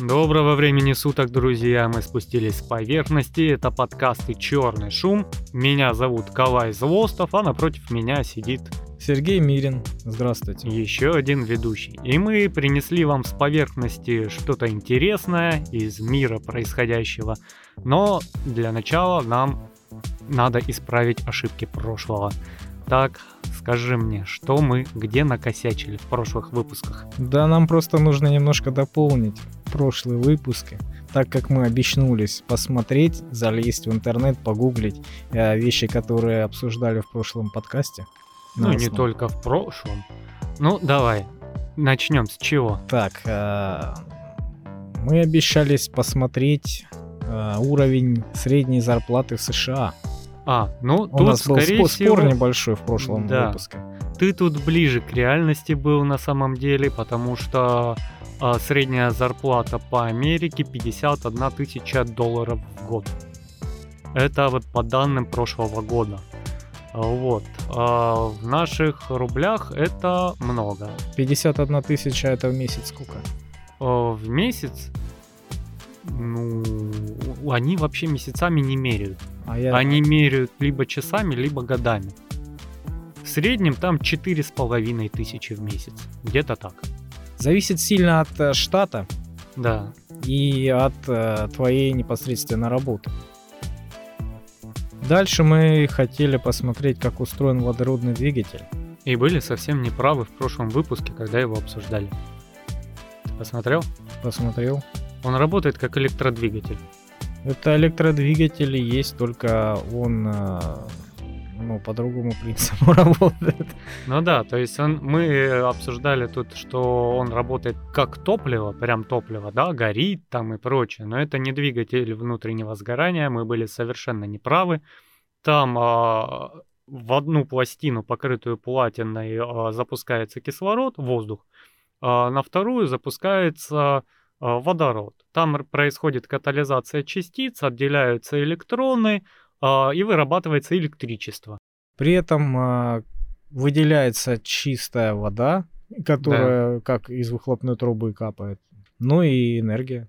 Доброго времени суток, друзья! Мы спустились с поверхности. Это подкасты «Черный шум». Меня зовут Калай Злостов, а напротив меня сидит Сергей Мирин. Здравствуйте. еще один ведущий. И мы принесли вам с поверхности что-то интересное из мира происходящего. Но для начала нам надо исправить ошибки прошлого. Так, скажи мне, что мы где накосячили в прошлых выпусках? Да, нам просто нужно немножко дополнить прошлые выпуски, так как мы обещнулись посмотреть, залезть в интернет, погуглить э, вещи, которые обсуждали в прошлом подкасте. Ну, не только в прошлом. Ну, давай, начнем с чего? Так, э, мы обещались посмотреть э, уровень средней зарплаты в США. А, ну, У тут, нас был скорее спор, всего, спор небольшой в прошлом Да. выпуске. ты тут ближе к реальности был на самом деле, потому что а, средняя зарплата по Америке 51 тысяча долларов в год. Это вот по данным прошлого года. Вот. А в наших рублях это много. 51 тысяча это в месяц сколько? В месяц, ну, они вообще месяцами не меряют. А я... Они меряют либо часами, либо годами. В среднем там четыре с половиной тысячи в месяц. Где-то так. Зависит сильно от э, штата Да. и от э, твоей непосредственно работы. Дальше мы хотели посмотреть, как устроен водородный двигатель. И были совсем неправы в прошлом выпуске, когда его обсуждали. Ты посмотрел? Посмотрел. Он работает как электродвигатель. Это электродвигатель есть, только он э, ну, по другому принципу работает. Ну да, то есть он, мы обсуждали тут, что он работает как топливо, прям топливо, да, горит там и прочее, но это не двигатель внутреннего сгорания, мы были совершенно неправы. Там а, в одну пластину, покрытую платиной, а, запускается кислород, воздух, а на вторую запускается водород. Там происходит катализация частиц, отделяются электроны а, и вырабатывается электричество. При этом э, выделяется чистая вода, которая как из выхлопной трубы капает. Ну и энергия.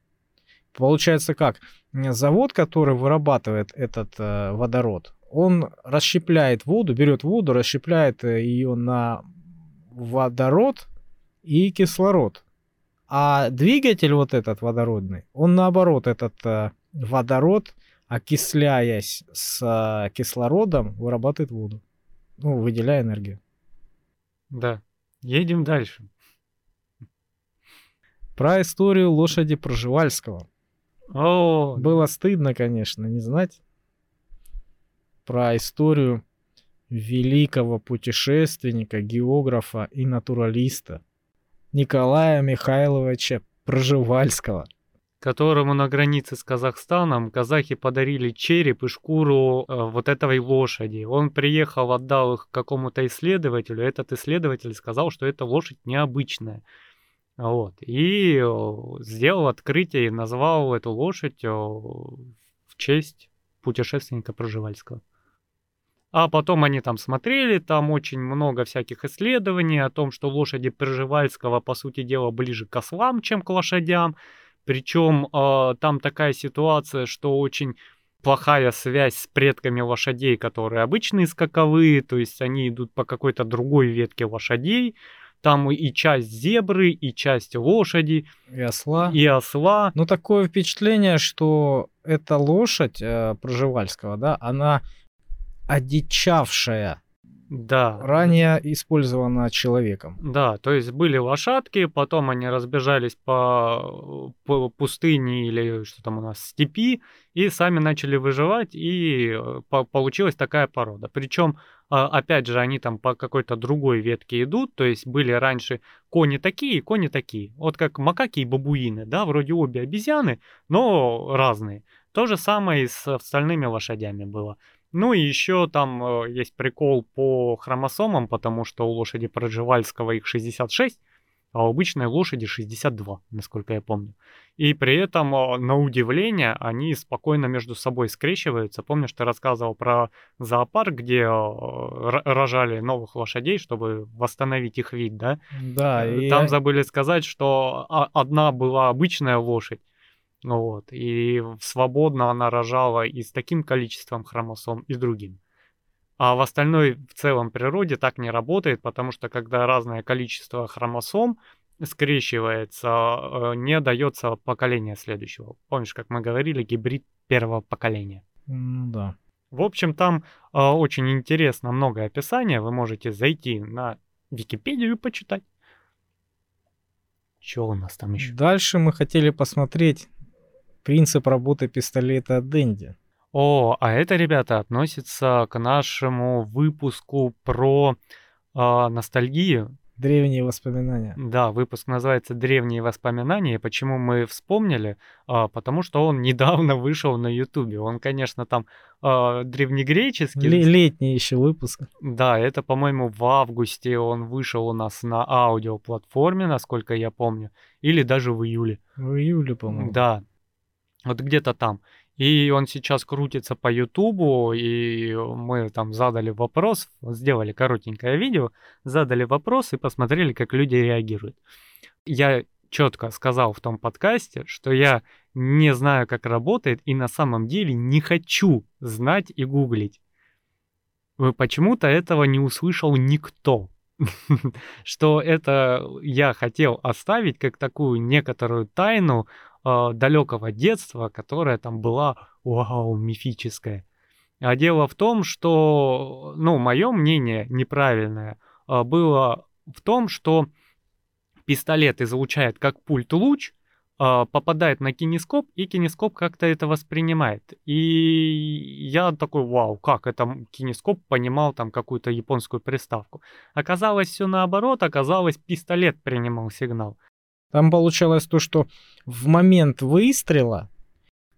Получается как? Завод, который вырабатывает этот э, водород, он расщепляет воду, берет воду, расщепляет ее на водород и кислород. А двигатель вот этот водородный, он наоборот этот э, водород, окисляясь с э, кислородом, вырабатывает воду. Ну, выделяя энергию. Да. Едем дальше. Про историю лошади Проживальского. О, Было стыдно, конечно, не знать про историю великого путешественника, географа и натуралиста Николая Михайловича Проживальского. которому на границе с Казахстаном казахи подарили череп и шкуру э, вот этой лошади. Он приехал, отдал их какому-то исследователю. Этот исследователь сказал, что эта лошадь необычная. Вот. И сделал открытие и назвал эту лошадь в честь путешественника Проживальского. А потом они там смотрели, там очень много всяких исследований о том, что лошади Пржевальского, по сути дела, ближе к ослам, чем к лошадям. Причем э, там такая ситуация, что очень плохая связь с предками лошадей, которые обычные скаковые, то есть они идут по какой-то другой ветке лошадей. Там и часть зебры, и часть лошади, И осла. и осла. Ну, такое впечатление, что эта лошадь э, Проживальского, да, она одичавшая, Да. ранее использована человеком. Да, то есть были лошадки, потом они разбежались по, по пустыне или что там у нас, степи, и сами начали выживать, и э, по- получилась такая порода. Причем, а, опять же, они там по какой-то другой ветке идут, то есть были раньше кони такие, кони такие. Вот как макаки и бабуины, да, вроде обе обезьяны, но разные. То же самое и с остальными лошадями было. Ну и еще там э, есть прикол по хромосомам, потому что у лошади Проживальского их 66, а у обычной лошади 62, насколько я помню. И при этом, а, на удивление, они спокойно между собой скрещиваются. Помнишь, ты рассказывал про зоопарк, где а, рожали новых лошадей, чтобы восстановить их вид, да? Да. Э, там забыли сказать, что одна была обычная лошадь, вот, и свободно она рожала и с таким количеством хромосом, и с другим. А в остальной в целом природе так не работает, потому что когда разное количество хромосом скрещивается, э, не дается поколение следующего. Помнишь, как мы говорили, гибрид первого поколения? Ну да. В общем, там э, очень интересно много описания. Вы можете зайти на Википедию и почитать. Что у нас там еще? Дальше мы хотели посмотреть принцип работы пистолета Дэнди. О, а это, ребята, относится к нашему выпуску про э, ностальгию. Древние воспоминания. Да, выпуск называется «Древние воспоминания». Почему мы вспомнили? А, потому что он недавно вышел на Ютубе. Он, конечно, там а, древнегреческий. Л- летний еще выпуск. Да, это, по-моему, в августе он вышел у нас на аудиоплатформе, насколько я помню. Или даже в июле. В июле, по-моему. Да, вот где-то там. И он сейчас крутится по Ютубу, и мы там задали вопрос, сделали коротенькое видео, задали вопрос и посмотрели, как люди реагируют. Я четко сказал в том подкасте, что я не знаю, как работает, и на самом деле не хочу знать и гуглить. Почему-то этого не услышал никто. Что это я хотел оставить как такую некоторую тайну э, далекого детства, которая там была, вау, мифическая. А дело в том, что, ну, мое мнение неправильное э, было в том, что пистолет излучает как пульт луч, э, попадает на кинескоп, и кинескоп как-то это воспринимает. И я такой, вау, как это кинескоп понимал там какую-то японскую приставку. Оказалось все наоборот, оказалось пистолет принимал сигнал. Там получалось то, что в момент выстрела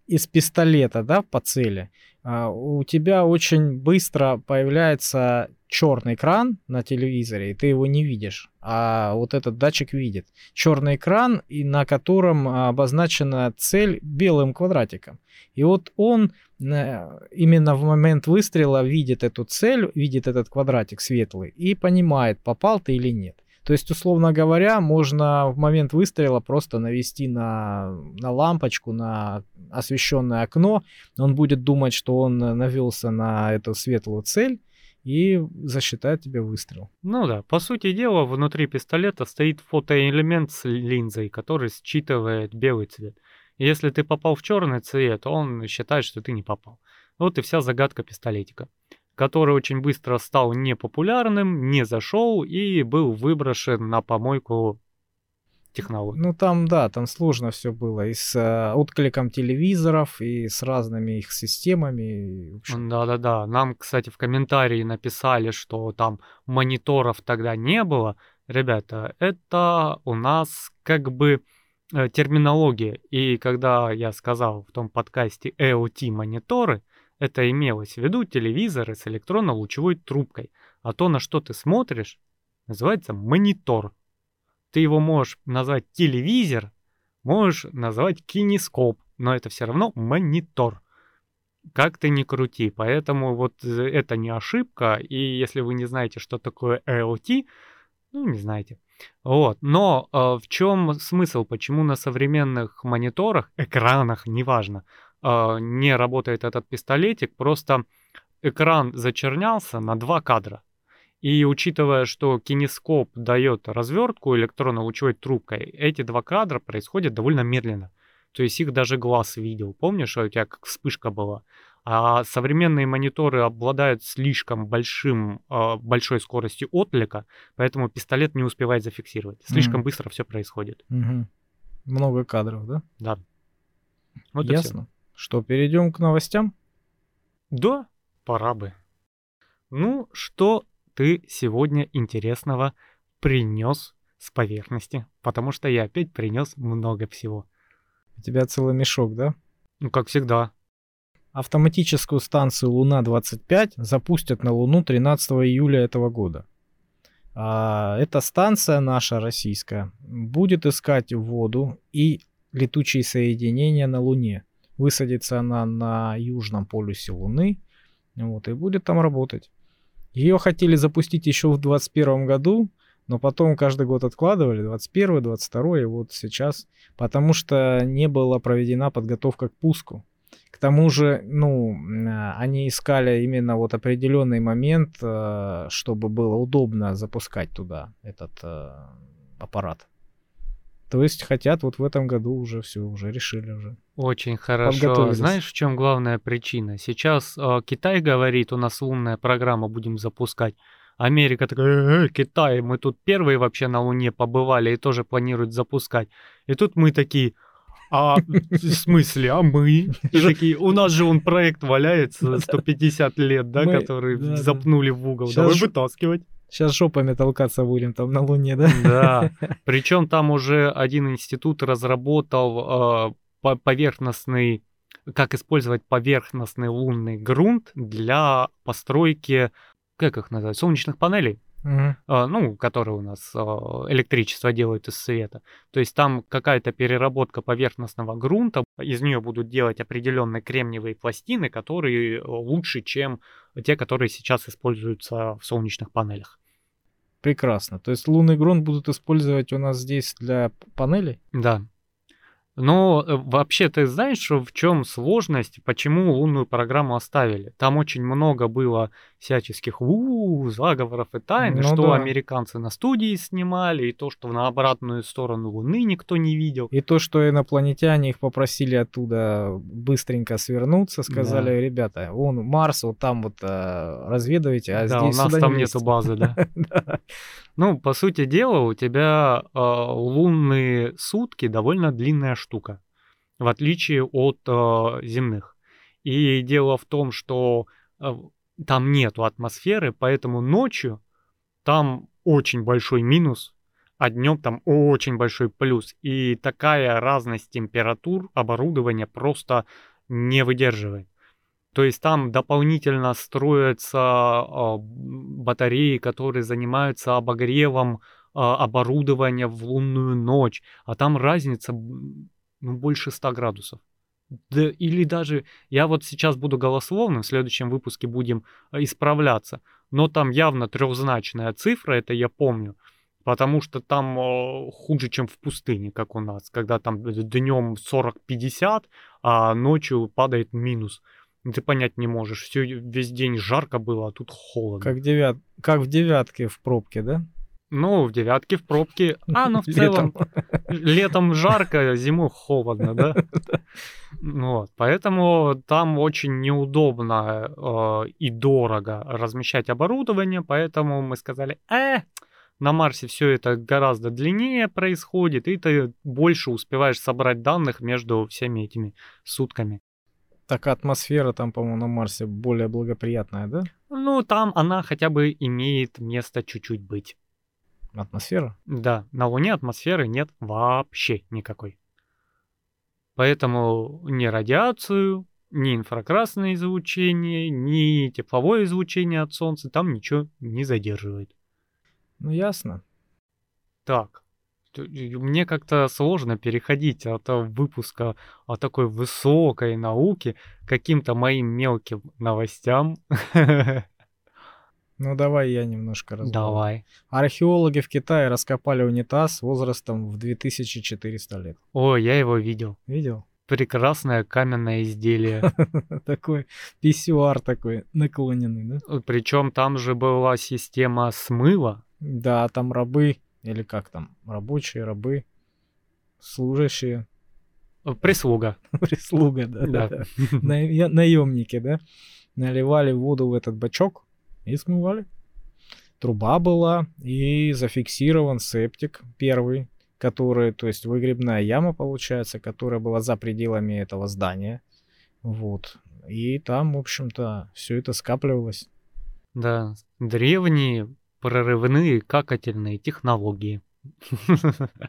из пистолета, да, по цели, а, у тебя очень быстро появляется черный экран на телевизоре, и ты его не видишь, а вот этот датчик видит. Черный экран, и на котором обозначена цель белым квадратиком. И вот он именно в момент выстрела видит эту цель, видит этот квадратик светлый и понимает, попал ты или нет. То есть, условно говоря, можно в момент выстрела просто навести на, на лампочку, на освещенное окно. Он будет думать, что он навелся на эту светлую цель и засчитает тебе выстрел. Ну да, по сути дела, внутри пистолета стоит фотоэлемент с линзой, который считывает белый цвет. Если ты попал в черный цвет, он считает, что ты не попал. Вот и вся загадка пистолетика который очень быстро стал непопулярным, не зашел и был выброшен на помойку технологий. Ну там, да, там сложно все было. И с э, откликом телевизоров, и с разными их системами. Да-да-да. Нам, кстати, в комментарии написали, что там мониторов тогда не было. Ребята, это у нас как бы э, терминология. И когда я сказал в том подкасте EOT мониторы, это имелось в виду телевизоры с электронно-лучевой трубкой, а то, на что ты смотришь, называется монитор. Ты его можешь назвать телевизор, можешь назвать кинескоп, но это все равно монитор. Как ты ни крути, поэтому вот э, это не ошибка, и если вы не знаете, что такое LT, ну, не знаете. Вот. Но э, в чем смысл, почему на современных мониторах, экранах, неважно, э, не работает этот пистолетик, просто экран зачернялся на два кадра. И учитывая, что кинескоп дает развертку электронно-лучевой трубкой, эти два кадра происходят довольно медленно. То есть их даже глаз видел. Помнишь, у тебя как вспышка была? А современные мониторы обладают слишком большим, э, большой скоростью отклика, поэтому пистолет не успевает зафиксировать. Слишком mm. быстро все происходит. Mm-hmm. Много кадров, да? Да. Вот Ясно. Что, перейдем к новостям? Да, пора бы. Ну, что ты сегодня интересного принес с поверхности? Потому что я опять принес много всего. У тебя целый мешок, да? Ну, как всегда. Автоматическую станцию Луна-25 запустят на Луну 13 июля этого года. А, эта станция наша российская будет искать воду и летучие соединения на Луне. Высадится она на южном полюсе Луны, вот, и будет там работать. Ее хотели запустить еще в 2021 году, но потом каждый год откладывали, 21 22 и вот сейчас, потому что не была проведена подготовка к пуску. К тому же, ну, а, они искали именно вот определенный момент, э, чтобы было удобно запускать туда этот э, аппарат. То есть хотят вот в этом году уже все, уже решили уже. Очень хорошо. Знаешь, в чем главная причина? Сейчас э, Китай говорит, у нас лунная программа будем запускать. Америка такая, э, Китай, мы тут первые вообще на Луне побывали и тоже планируют запускать. И тут мы такие, а в смысле, а мы? И такие, у нас же он проект валяется 150 лет, да, мы, который да, запнули в угол. Давай вытаскивать. Сейчас жопами толкаться будем там на Луне, да? Да. Причем там уже один институт разработал э, поверхностный, как использовать поверхностный лунный грунт для постройки, как их называют, солнечных панелей. Uh-huh. Uh, ну, которые у нас uh, электричество делают из света. То есть там какая-то переработка поверхностного грунта, из нее будут делать определенные кремниевые пластины, которые лучше, чем те, которые сейчас используются в солнечных панелях. Прекрасно. То есть лунный грунт будут использовать у нас здесь для панелей? Да. Но э, вообще ты знаешь, в чем сложность, почему лунную программу оставили? Там очень много было всяческих у заговоров и тайн, ну, что да. американцы на студии снимали, и то, что на обратную сторону Луны никто не видел. И то, что инопланетяне их попросили оттуда быстренько свернуться, сказали, да. ребята, вон Марс, вот там вот а, разведывайте, а да, здесь у нас там не нету базы, да. Ну, по сути дела, у тебя лунные сутки довольно длинная штука, в отличие от земных. И дело в том, что там нету атмосферы, поэтому ночью там очень большой минус, а днем там очень большой плюс. И такая разность температур оборудования просто не выдерживает. То есть там дополнительно строятся э, батареи, которые занимаются обогревом э, оборудования в лунную ночь, а там разница ну, больше 100 градусов. Да, или даже я вот сейчас буду голословным, в следующем выпуске будем э, исправляться, но там явно трехзначная цифра, это я помню, потому что там э, хуже, чем в пустыне, как у нас, когда там днем 40-50, а ночью падает минус. Ты понять не можешь, все весь день жарко было, а тут холодно. Как, девят... как в девятке в пробке, да? Ну, в девятке в пробке. А, ну в целом летом жарко, зимой холодно, да? Вот, поэтому там очень неудобно э, и дорого размещать оборудование, поэтому мы сказали, э, на Марсе все это гораздо длиннее происходит, и ты больше успеваешь собрать данных между всеми этими сутками. Так атмосфера там, по-моему, на Марсе более благоприятная, да? Ну, там она хотя бы имеет место чуть-чуть быть. Атмосфера? Да, на Луне атмосферы нет вообще никакой. Поэтому ни радиацию, ни инфракрасное излучение, ни тепловое излучение от Солнца там ничего не задерживает. Ну, ясно. Так, мне как-то сложно переходить от выпуска о такой высокой науке к каким-то моим мелким новостям. Ну давай я немножко разберу. Давай. Археологи в Китае раскопали унитаз возрастом в 2400 лет. О, я его видел. Видел? Прекрасное каменное изделие. Такой писсуар такой наклоненный, да? Причем там же была система смыва. Да, там рабы, или как там, рабочие, рабы, служащие. Прислуга. Прислуга, да. да. Наемники, да? Наливали воду в этот бачок, и смывали. Труба была и зафиксирован септик первый, который, то есть выгребная яма получается, которая была за пределами этого здания. Вот. И там, в общем-то, все это скапливалось. Да, древние прорывные какательные технологии.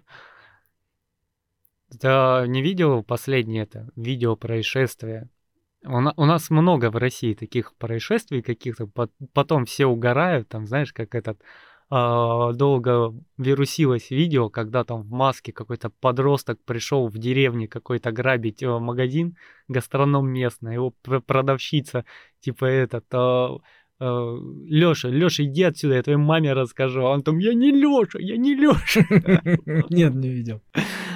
Да, не видел последнее это видео происшествия у, на, у нас много в России таких происшествий каких-то, потом все угорают, там, знаешь, как этот а, долго вирусилось видео, когда там в маске какой-то подросток пришел в деревне какой-то грабить э, магазин, гастроном местный, его продавщица, типа этот, Леша, Леша, иди отсюда, я твоей маме расскажу. А он там, я не Леша, я не Леша. Нет, не видел.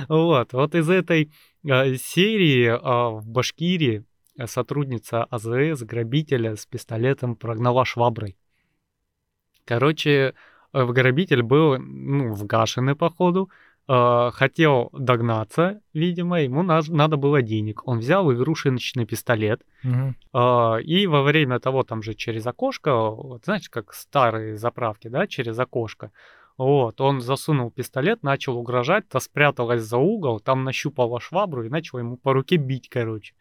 Вот, вот из этой а, серии а, в Башкирии сотрудница АЗС грабителя с пистолетом прогнала шваброй. Короче, э, грабитель был ну, вгашенный, походу, э, хотел догнаться, видимо, ему надо было денег. Он взял игрушечный пистолет, угу. э, и во время того, там же через окошко, вот, знаешь, как старые заправки, да, через окошко, вот, он засунул пистолет, начал угрожать, та спряталась за угол, там нащупала швабру и начала ему по руке бить, короче.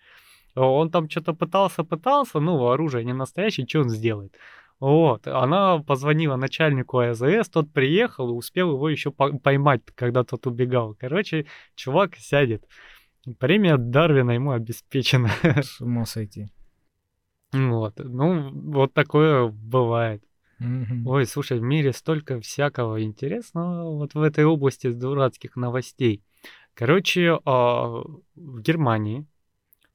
Он там что-то пытался, пытался, ну, оружие не настоящее, что он сделает? Вот, она позвонила начальнику АЗС, тот приехал и успел его еще поймать, когда тот убегал. Короче, чувак сядет. Премия Дарвина ему обеспечена. С ума сойти. Вот, ну, вот такое бывает. Угу. Ой, слушай, в мире столько всякого интересного вот в этой области дурацких новостей. Короче, а, в Германии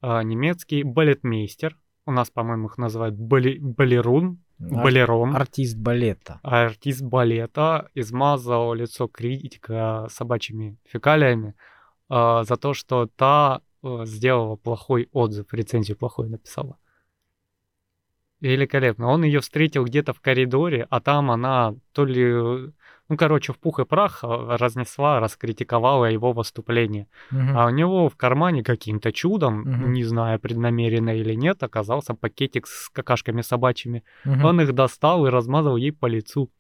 немецкий балетмейстер, у нас, по-моему, их называют бали, балерун, балером. Артист балета. Артист балета измазал лицо критика собачьими фекалиями э, за то, что та э, сделала плохой отзыв, рецензию плохой написала. Великолепно. Он ее встретил где-то в коридоре, а там она то ли ну, короче, в пух и прах а, разнесла, раскритиковала его выступление. Угу. А у него в кармане каким-то чудом, угу. не знаю, преднамеренно или нет, оказался пакетик с какашками собачьими. Угу. Он их достал и размазал ей по лицу.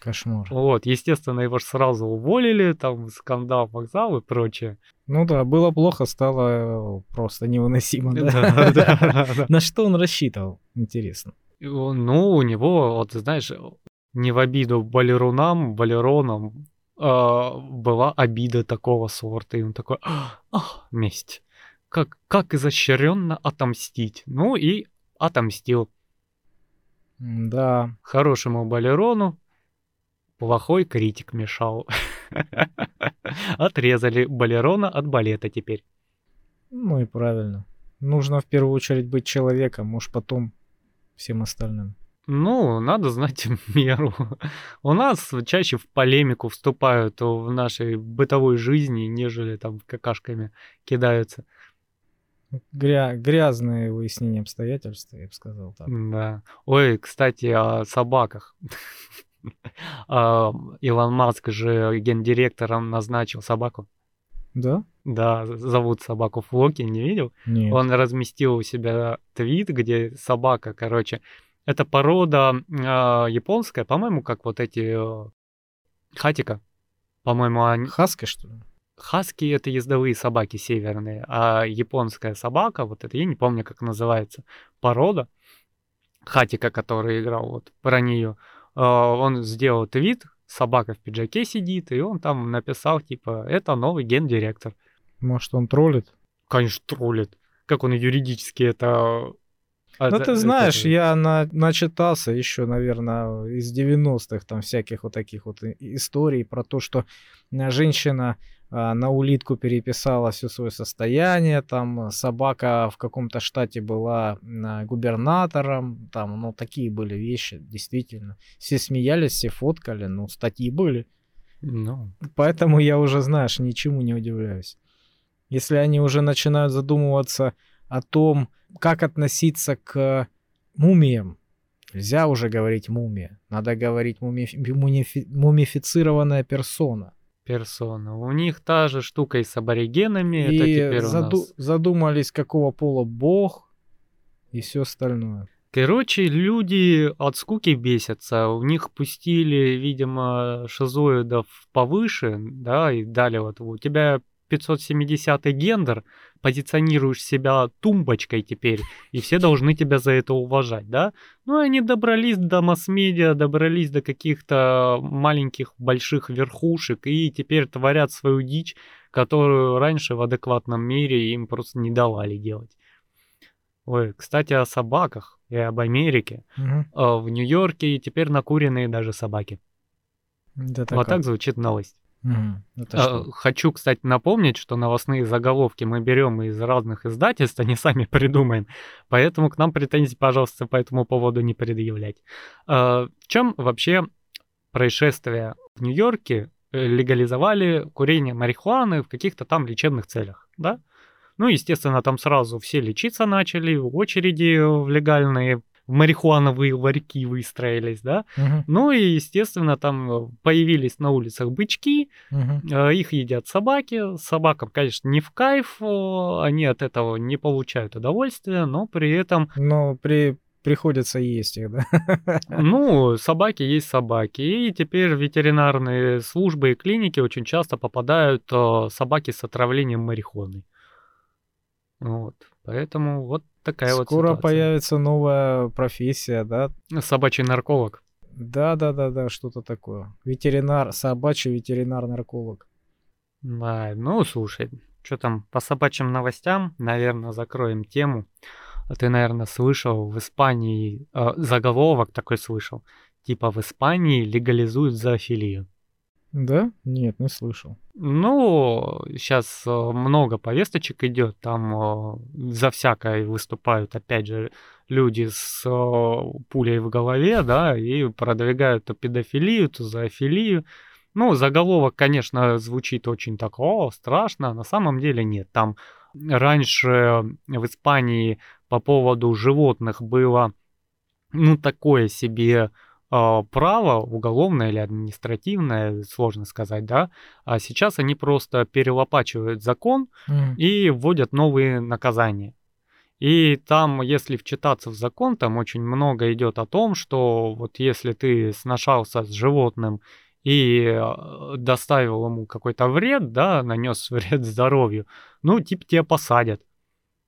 Кошмар. Вот, естественно, его же сразу уволили, там скандал, вокзал и прочее. Ну да, было плохо, стало э, просто невыносимо. На что он рассчитывал, интересно? Ну, у него, вот знаешь, не в обиду балерунам, балеронам, э, была обида такого сорта. И он такой, ах, месть. Как, как изощренно отомстить. Ну и отомстил. Да. Хорошему балерону плохой критик мешал. Отрезали балерона от балета теперь. Ну и правильно. Нужно в первую очередь быть человеком, уж потом всем остальным. Ну, надо знать меру. У нас чаще в полемику вступают в нашей бытовой жизни, нежели там какашками кидаются. Гря- грязные выяснения обстоятельств, я бы сказал так. Да. Ой, кстати, о собаках. Илон Маск же гендиректором назначил собаку. Да? Да, зовут собаку Флоки, не видел? Нет. Он разместил у себя твит, где собака, короче, это порода э, японская, по-моему, как вот эти э, хатика. По-моему, они... Хаски, что ли? Хаски — это ездовые собаки северные, а японская собака, вот это, я не помню, как называется, порода, Хатика, который играл вот про нее, э, он сделал твит, собака в пиджаке сидит, и он там написал, типа, это новый гендиректор. Может, он троллит? Конечно, троллит. Как он юридически это а ну, ты знаешь, это... я на, начитался еще, наверное, из 90-х там всяких вот таких вот историй про то, что э, женщина а, на улитку переписала все свое состояние, там собака в каком-то штате была а, губернатором, там, ну, такие были вещи, действительно. Все смеялись, все фоткали, ну, статьи были. No. Поэтому я уже, знаешь, ничему не удивляюсь. Если они уже начинают задумываться о том, как относиться к мумиям. Нельзя уже говорить мумия. Надо говорить мумифи... мумифи... мумифицированная персона. Персона. У них та же штука и с аборигенами. И это теперь заду... нас... задумались, какого пола бог и все остальное. Короче, люди от скуки бесятся. У них пустили, видимо, шизоидов повыше, да, и дали вот у тебя 570 гендер, позиционируешь себя тумбочкой теперь, и все должны тебя за это уважать, да? Ну, они добрались до масс-медиа, добрались до каких-то маленьких, больших верхушек, и теперь творят свою дичь, которую раньше в адекватном мире им просто не давали делать. Ой, кстати, о собаках и об Америке. Угу. В Нью-Йорке теперь накуренные даже собаки. Это вот как? так звучит новость. Угу. А, хочу, кстати, напомнить, что новостные заголовки мы берем из разных издательств, они сами придумаем. Поэтому к нам претензий, пожалуйста, по этому поводу не предъявлять. А, в чем вообще происшествие в Нью-Йорке? Э, легализовали курение марихуаны в каких-то там лечебных целях, да? Ну, естественно, там сразу все лечиться начали, очереди в легальные марихуановые ларьки выстроились, да. Угу. Ну и, естественно, там э, появились на улицах бычки, угу. их едят собаки. Собакам, конечно, не в кайф, они от этого не получают удовольствия, но при этом... Но при приходится есть их, да? Ну, собаки есть собаки. И теперь ветеринарные службы и клиники очень часто попадают э, собаки с отравлением марихуаны. Вот. Поэтому вот такая Скоро вот Скоро появится новая профессия, да? Собачий нарколог. Да, да, да, да, что-то такое. Ветеринар, собачий ветеринар-нарколог. Да, ну слушай, что там по собачьим новостям, наверное, закроем тему. А ты, наверное, слышал в Испании э, заголовок такой слышал, типа в Испании легализуют зоофилию. Да? Нет, не слышал. Ну, сейчас э, много повесточек идет, там э, за всякое выступают, опять же, люди с э, пулей в голове, да, и продвигают то педофилию, то зоофилию. Ну, заголовок, конечно, звучит очень так, о, страшно, а на самом деле нет. Там раньше в Испании по поводу животных было, ну, такое себе право уголовное или административное, сложно сказать, да, а сейчас они просто перелопачивают закон mm. и вводят новые наказания. И там, если вчитаться в закон, там очень много идет о том, что вот если ты сношался с животным и а, доставил ему какой-то вред, да, нанес вред здоровью, ну, типа тебя посадят.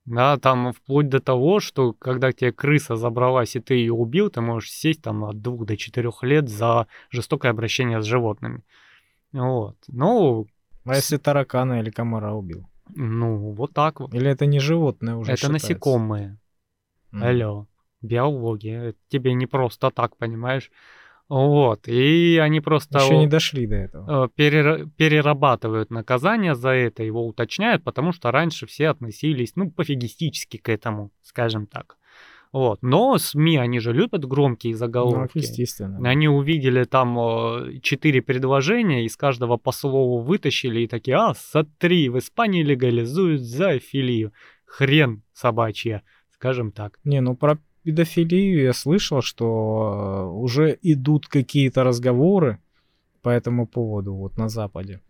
Да, там вплоть до того, что когда тебе крыса забралась и ты ее убил, ты можешь сесть там от двух до четырех лет за жестокое обращение с животными. Вот. Ну... А если таракана или комара убил? Ну, вот так вот. Или это не животное уже Это считается? насекомые. Mm. Алло. Биология. Это тебе не просто так, понимаешь? Вот, и они просто... Еще не дошли до этого. Перер... Перерабатывают наказание за это, его уточняют, потому что раньше все относились, ну, пофигистически к этому, скажем так. Вот. Но СМИ, они же любят громкие заголовки. Ну, естественно. Они увидели там четыре предложения, из каждого по слову вытащили и такие, а, смотри, в Испании легализуют зоофилию. Хрен собачья, скажем так. Не, ну про педофилию я слышал, что э, уже идут какие-то разговоры по этому поводу вот на Западе.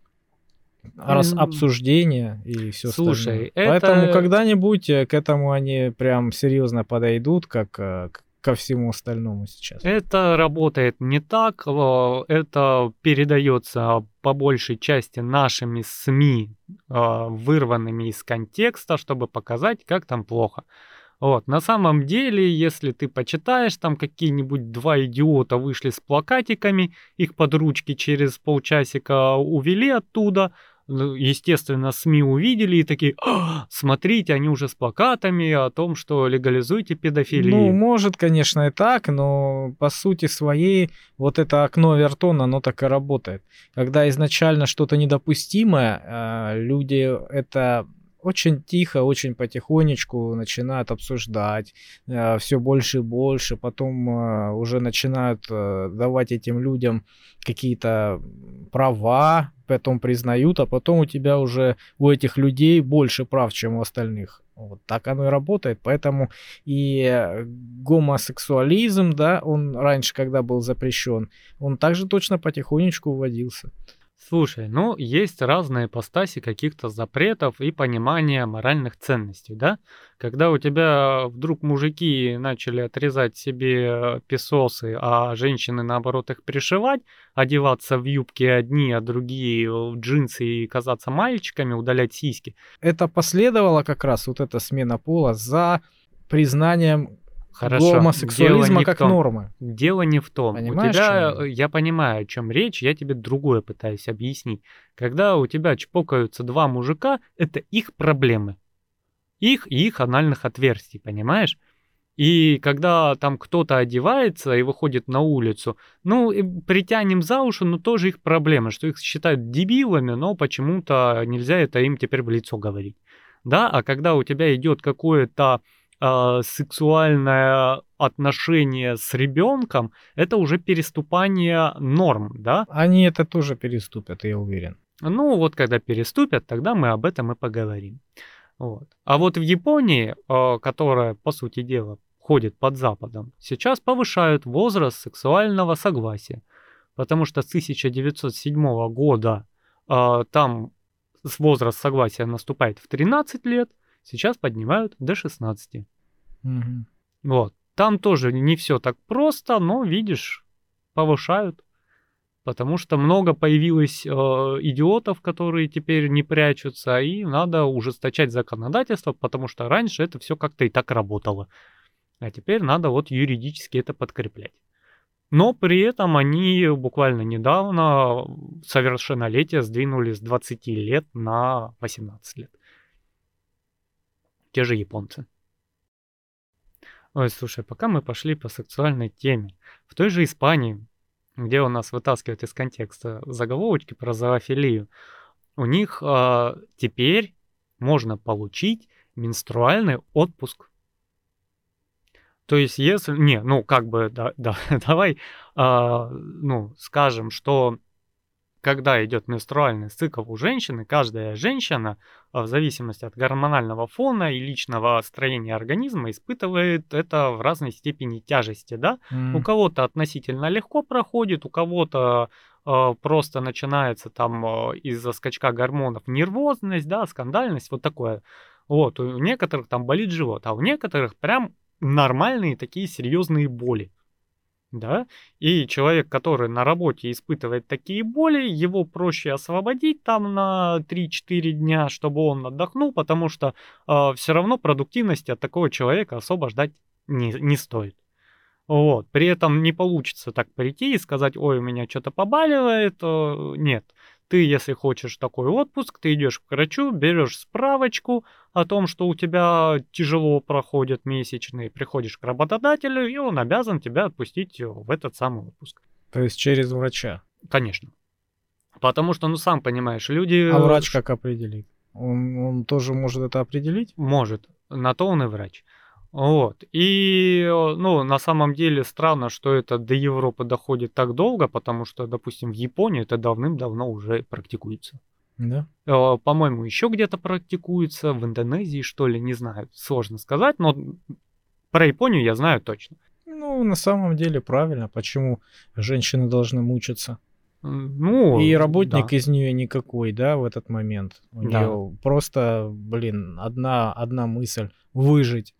Раз обсуждения и все Слушай, остальное. Это... Поэтому когда-нибудь э, к этому они прям серьезно подойдут, как э, ко всему остальному сейчас. Это работает не так, это передается по большей части нашими СМИ, вырванными из контекста, чтобы показать, как там плохо. Вот, на самом деле, если ты почитаешь, там какие-нибудь два идиота вышли с плакатиками, их под ручки через полчасика увели оттуда, ну, естественно, СМИ увидели и такие, а, смотрите, они уже с плакатами о том, что легализуйте педофилию. Ну, может, конечно, и так, но по сути своей вот это окно Вертона, оно так и работает. Когда изначально что-то недопустимое, а, люди это очень тихо, очень потихонечку начинают обсуждать э, все больше и больше, потом э, уже начинают э, давать этим людям какие-то права, потом признают, а потом у тебя уже у этих людей больше прав, чем у остальных. Вот так оно и работает. Поэтому и гомосексуализм, да, он раньше, когда был запрещен, он также точно потихонечку вводился. Слушай, ну есть разные постаси каких-то запретов и понимания моральных ценностей, да? Когда у тебя вдруг мужики начали отрезать себе песосы, а женщины наоборот их пришивать, одеваться в юбки одни, а другие в джинсы и казаться мальчиками, удалять сиськи. Это последовало как раз вот эта смена пола за признанием Хорошо. гомосексуализма как том. нормы. Дело не в том. Понимаешь, у тебя, э, я понимаю, о чем речь, я тебе другое пытаюсь объяснить. Когда у тебя чпокаются два мужика, это их проблемы. Их и их анальных отверстий, понимаешь? И когда там кто-то одевается и выходит на улицу, ну, притянем за уши, но тоже их проблема, что их считают дебилами, но почему-то нельзя это им теперь в лицо говорить. Да, а когда у тебя идет какое-то э, сексуальное отношение с ребенком, это уже переступание норм, да? Они это тоже переступят, я уверен. Ну, вот когда переступят, тогда мы об этом и поговорим. Вот. А вот в Японии, э, которая, по сути дела, ходит под Западом, сейчас повышают возраст сексуального согласия. Потому что с 1907 года э, там возраст согласия наступает в 13 лет, сейчас поднимают до 16. Угу. Вот. Там тоже не все так просто, но, видишь, повышают. Потому что много появилось э, идиотов, которые теперь не прячутся, и надо ужесточать законодательство, потому что раньше это все как-то и так работало. А теперь надо вот юридически это подкреплять. Но при этом они буквально недавно совершеннолетие сдвинули с 20 лет на 18 лет. Те же японцы. Ой, слушай, пока мы пошли по сексуальной теме, в той же Испании, где у нас вытаскивают из контекста заголовочки про зоофилию, у них э, теперь можно получить менструальный отпуск. То есть, если... Не, ну, как бы, да, да давай, э, ну, скажем, что когда идет менструальный цикл у женщины, каждая женщина, а, в зависимости от гормонального фона и личного строения организма, испытывает это в разной степени тяжести, да? Mm. У кого-то относительно легко проходит, у кого-то э, просто начинается там э, из-за скачка гормонов нервозность, да, скандальность, вот такое. Вот, у некоторых там болит живот, а у некоторых прям нормальные такие серьезные боли да, и человек, который на работе испытывает такие боли, его проще освободить там на 3-4 дня, чтобы он отдохнул, потому что э, все равно продуктивности от такого человека особо ждать не, не стоит. Вот. При этом не получится так прийти и сказать, ой, у меня что-то побаливает. Э, нет. Ты, если хочешь такой отпуск, ты идешь к врачу, берешь справочку о том, что у тебя тяжело проходят месячные, приходишь к работодателю, и он обязан тебя отпустить в этот самый отпуск. То есть через врача? Конечно. Потому что, ну, сам понимаешь, люди... А врач как определит? Он, он тоже может это определить? Может. На то он и врач. Вот. И, ну, на самом деле странно, что это до Европы доходит так долго, потому что, допустим, в Японии это давным-давно уже практикуется. Да. Э, по-моему, еще где-то практикуется, в Индонезии, что ли, не знаю, сложно сказать, но про Японию я знаю точно. Ну, на самом деле правильно, почему женщины должны мучиться. Ну, и работник да. из нее никакой, да, в этот момент. У да. нее просто, блин, одна, одна мысль выжить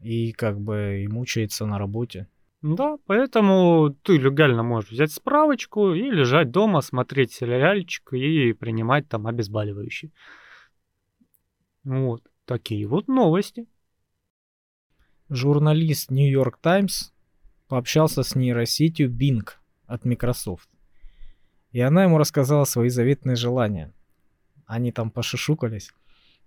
и как бы и мучается на работе. Да, поэтому ты легально можешь взять справочку и лежать дома, смотреть сериальчик и принимать там обезболивающие. Вот такие вот новости. Журналист New York Times пообщался с нейросетью Bing от Microsoft. И она ему рассказала свои заветные желания. Они там пошушукались.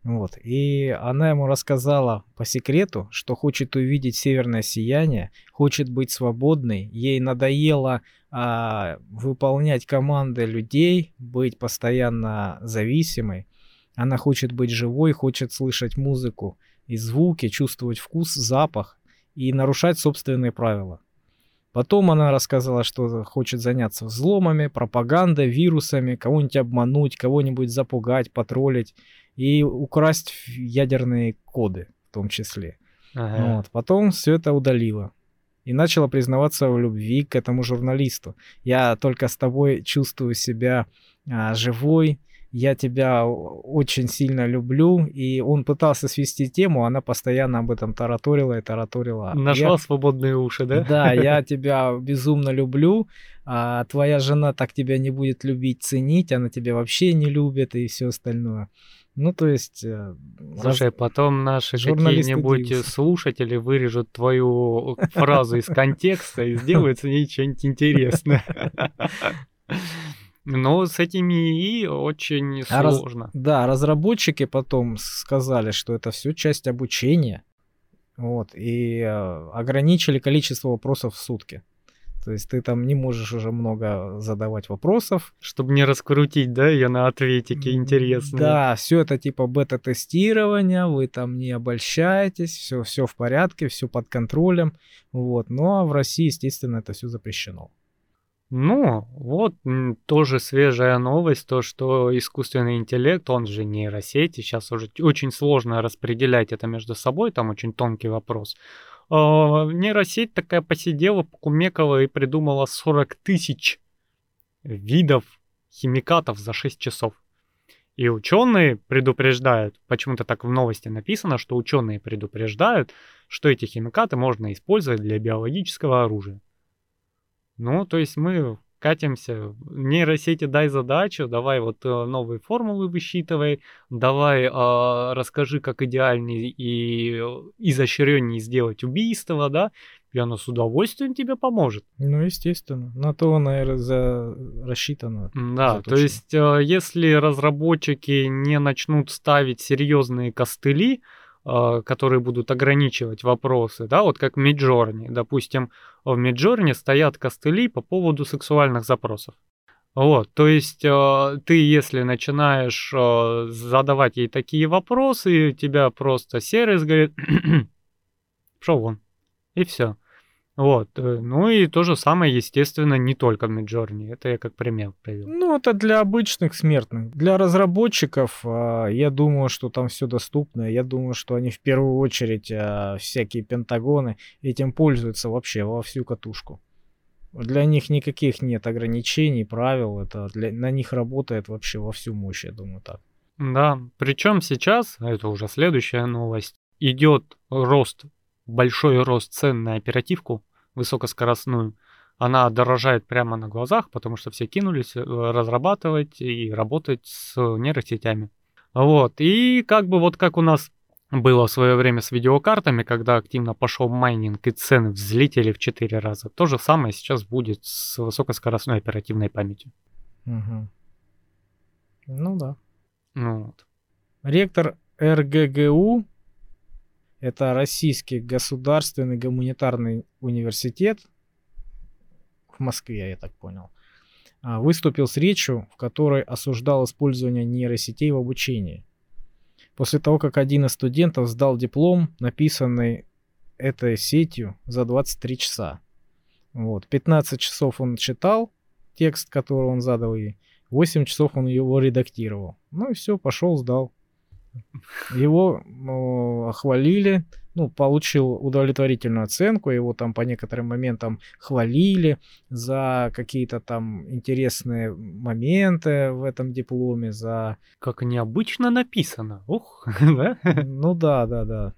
Вот. И она ему рассказала по секрету, что хочет увидеть северное сияние, хочет быть свободной. Ей надоело а, выполнять команды людей, быть постоянно зависимой. Она хочет быть живой, хочет слышать музыку и звуки, чувствовать вкус, запах и нарушать собственные правила. Потом она рассказала, что хочет заняться взломами, пропагандой, вирусами, кого-нибудь обмануть, кого-нибудь запугать, потроллить и украсть ядерные коды в том числе. Ага. Вот. Потом все это удалила и начала признаваться в любви к этому журналисту. Я только с тобой чувствую себя а, живой, я тебя очень сильно люблю, и он пытался свести тему, она постоянно об этом тараторила и тараторила. Нашла я... свободные уши, да? Да, я тебя безумно люблю, а твоя жена так тебя не будет любить, ценить, она тебя вообще не любит и все остальное. Ну, то есть... Э, Слушай, раз... потом наши какие-нибудь слушатели вырежут твою фразу из контекста и сделают с ней что-нибудь интересное. Но с этими и очень а сложно. Раз... Да, разработчики потом сказали, что это все часть обучения. Вот, и э, ограничили количество вопросов в сутки. То есть ты там не можешь уже много задавать вопросов. Чтобы не раскрутить, да, ее на ответике интересно. Да, все это типа бета-тестирование, вы там не обольщаетесь, все, все в порядке, все под контролем. Вот. Но в России, естественно, это все запрещено. Ну, вот тоже свежая новость, то, что искусственный интеллект, он же нейросети, сейчас уже очень сложно распределять это между собой, там очень тонкий вопрос. А, нейросеть такая посидела, покумекала и придумала 40 тысяч видов химикатов за 6 часов. И ученые предупреждают, почему-то так в новости написано, что ученые предупреждают, что эти химикаты можно использовать для биологического оружия. Ну, то есть мы катимся. Нейросети дай задачу, давай вот э, новые формулы высчитывай, давай э, расскажи, как идеальнее и изощреннее сделать убийство, да, и оно с удовольствием тебе поможет. Ну, естественно. На то, наверное, за... рассчитано. Да, то есть, э, если разработчики не начнут ставить серьезные костыли, которые будут ограничивать вопросы, да, вот как в Midjourney. Допустим, в Midjourney стоят костыли по поводу сексуальных запросов. Вот, то есть э, ты, если начинаешь э, задавать ей такие вопросы, тебя просто сервис говорит, пошел вон, и все. Вот. Э, ну и то же самое, естественно, не только в Midjourney. Это я как пример привел. Ну, это для обычных смертных. Для разработчиков, а, я думаю, что там все доступно. Я думаю, что они в первую очередь а, всякие пентагоны этим пользуются вообще во всю катушку. Для них никаких нет ограничений, правил. Это для, на них работает вообще во всю мощь, я думаю, так. Да, причем сейчас, это уже следующая новость, идет рост большой рост цен на оперативку высокоскоростную, она дорожает прямо на глазах, потому что все кинулись э, разрабатывать и работать с нейросетями. Вот, и как бы вот как у нас было в свое время с видеокартами, когда активно пошел майнинг и цены взлетели в 4 раза. То же самое сейчас будет с высокоскоростной оперативной памятью. Угу. Ну да. Ну, вот. Ректор РГГУ это Российский государственный гуманитарный университет в Москве, я так понял. А, выступил с речью, в которой осуждал использование нейросетей в обучении. После того, как один из студентов сдал диплом, написанный этой сетью за 23 часа. Вот. 15 часов он читал текст, который он задал ей, 8 часов он его редактировал. Ну и все, пошел, сдал. Его ну, хвалили, ну, получил удовлетворительную оценку, его там по некоторым моментам хвалили за какие-то там интересные моменты в этом дипломе, за... Как необычно написано, ух, да? Ну да, да, да.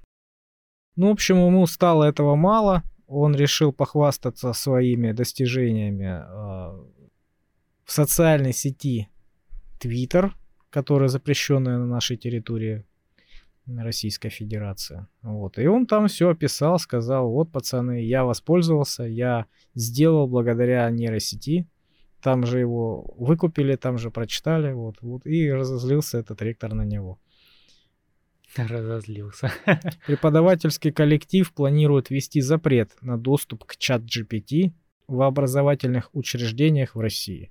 Ну, в общем, ему стало этого мало, он решил похвастаться своими достижениями э, в социальной сети Twitter, которая запрещенная на нашей территории Российской Федерации. Вот. И он там все описал, сказал, вот, пацаны, я воспользовался, я сделал благодаря нейросети, там же его выкупили, там же прочитали, вот, вот, и разозлился этот ректор на него. Разозлился. Преподавательский коллектив планирует ввести запрет на доступ к чат GPT в образовательных учреждениях в России.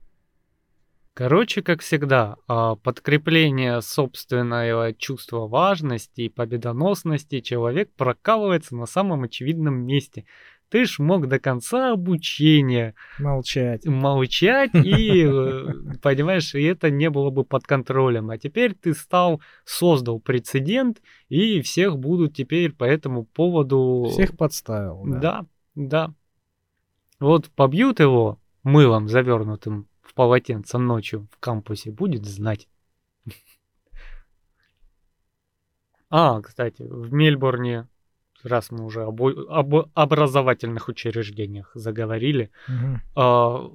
Короче, как всегда, а, подкрепление собственного чувства важности и победоносности человек прокалывается на самом очевидном месте. Ты ж мог до конца обучения молчать, молчать и, э, понимаешь, и это не было бы под контролем. А теперь ты стал, создал прецедент, и всех будут теперь по этому поводу... Всех подставил. Да, да. да. Вот побьют его мылом завернутым полотенце ночью в кампусе будет знать. А, кстати, в Мельбурне, раз мы уже об, об образовательных учреждениях заговорили, угу. а,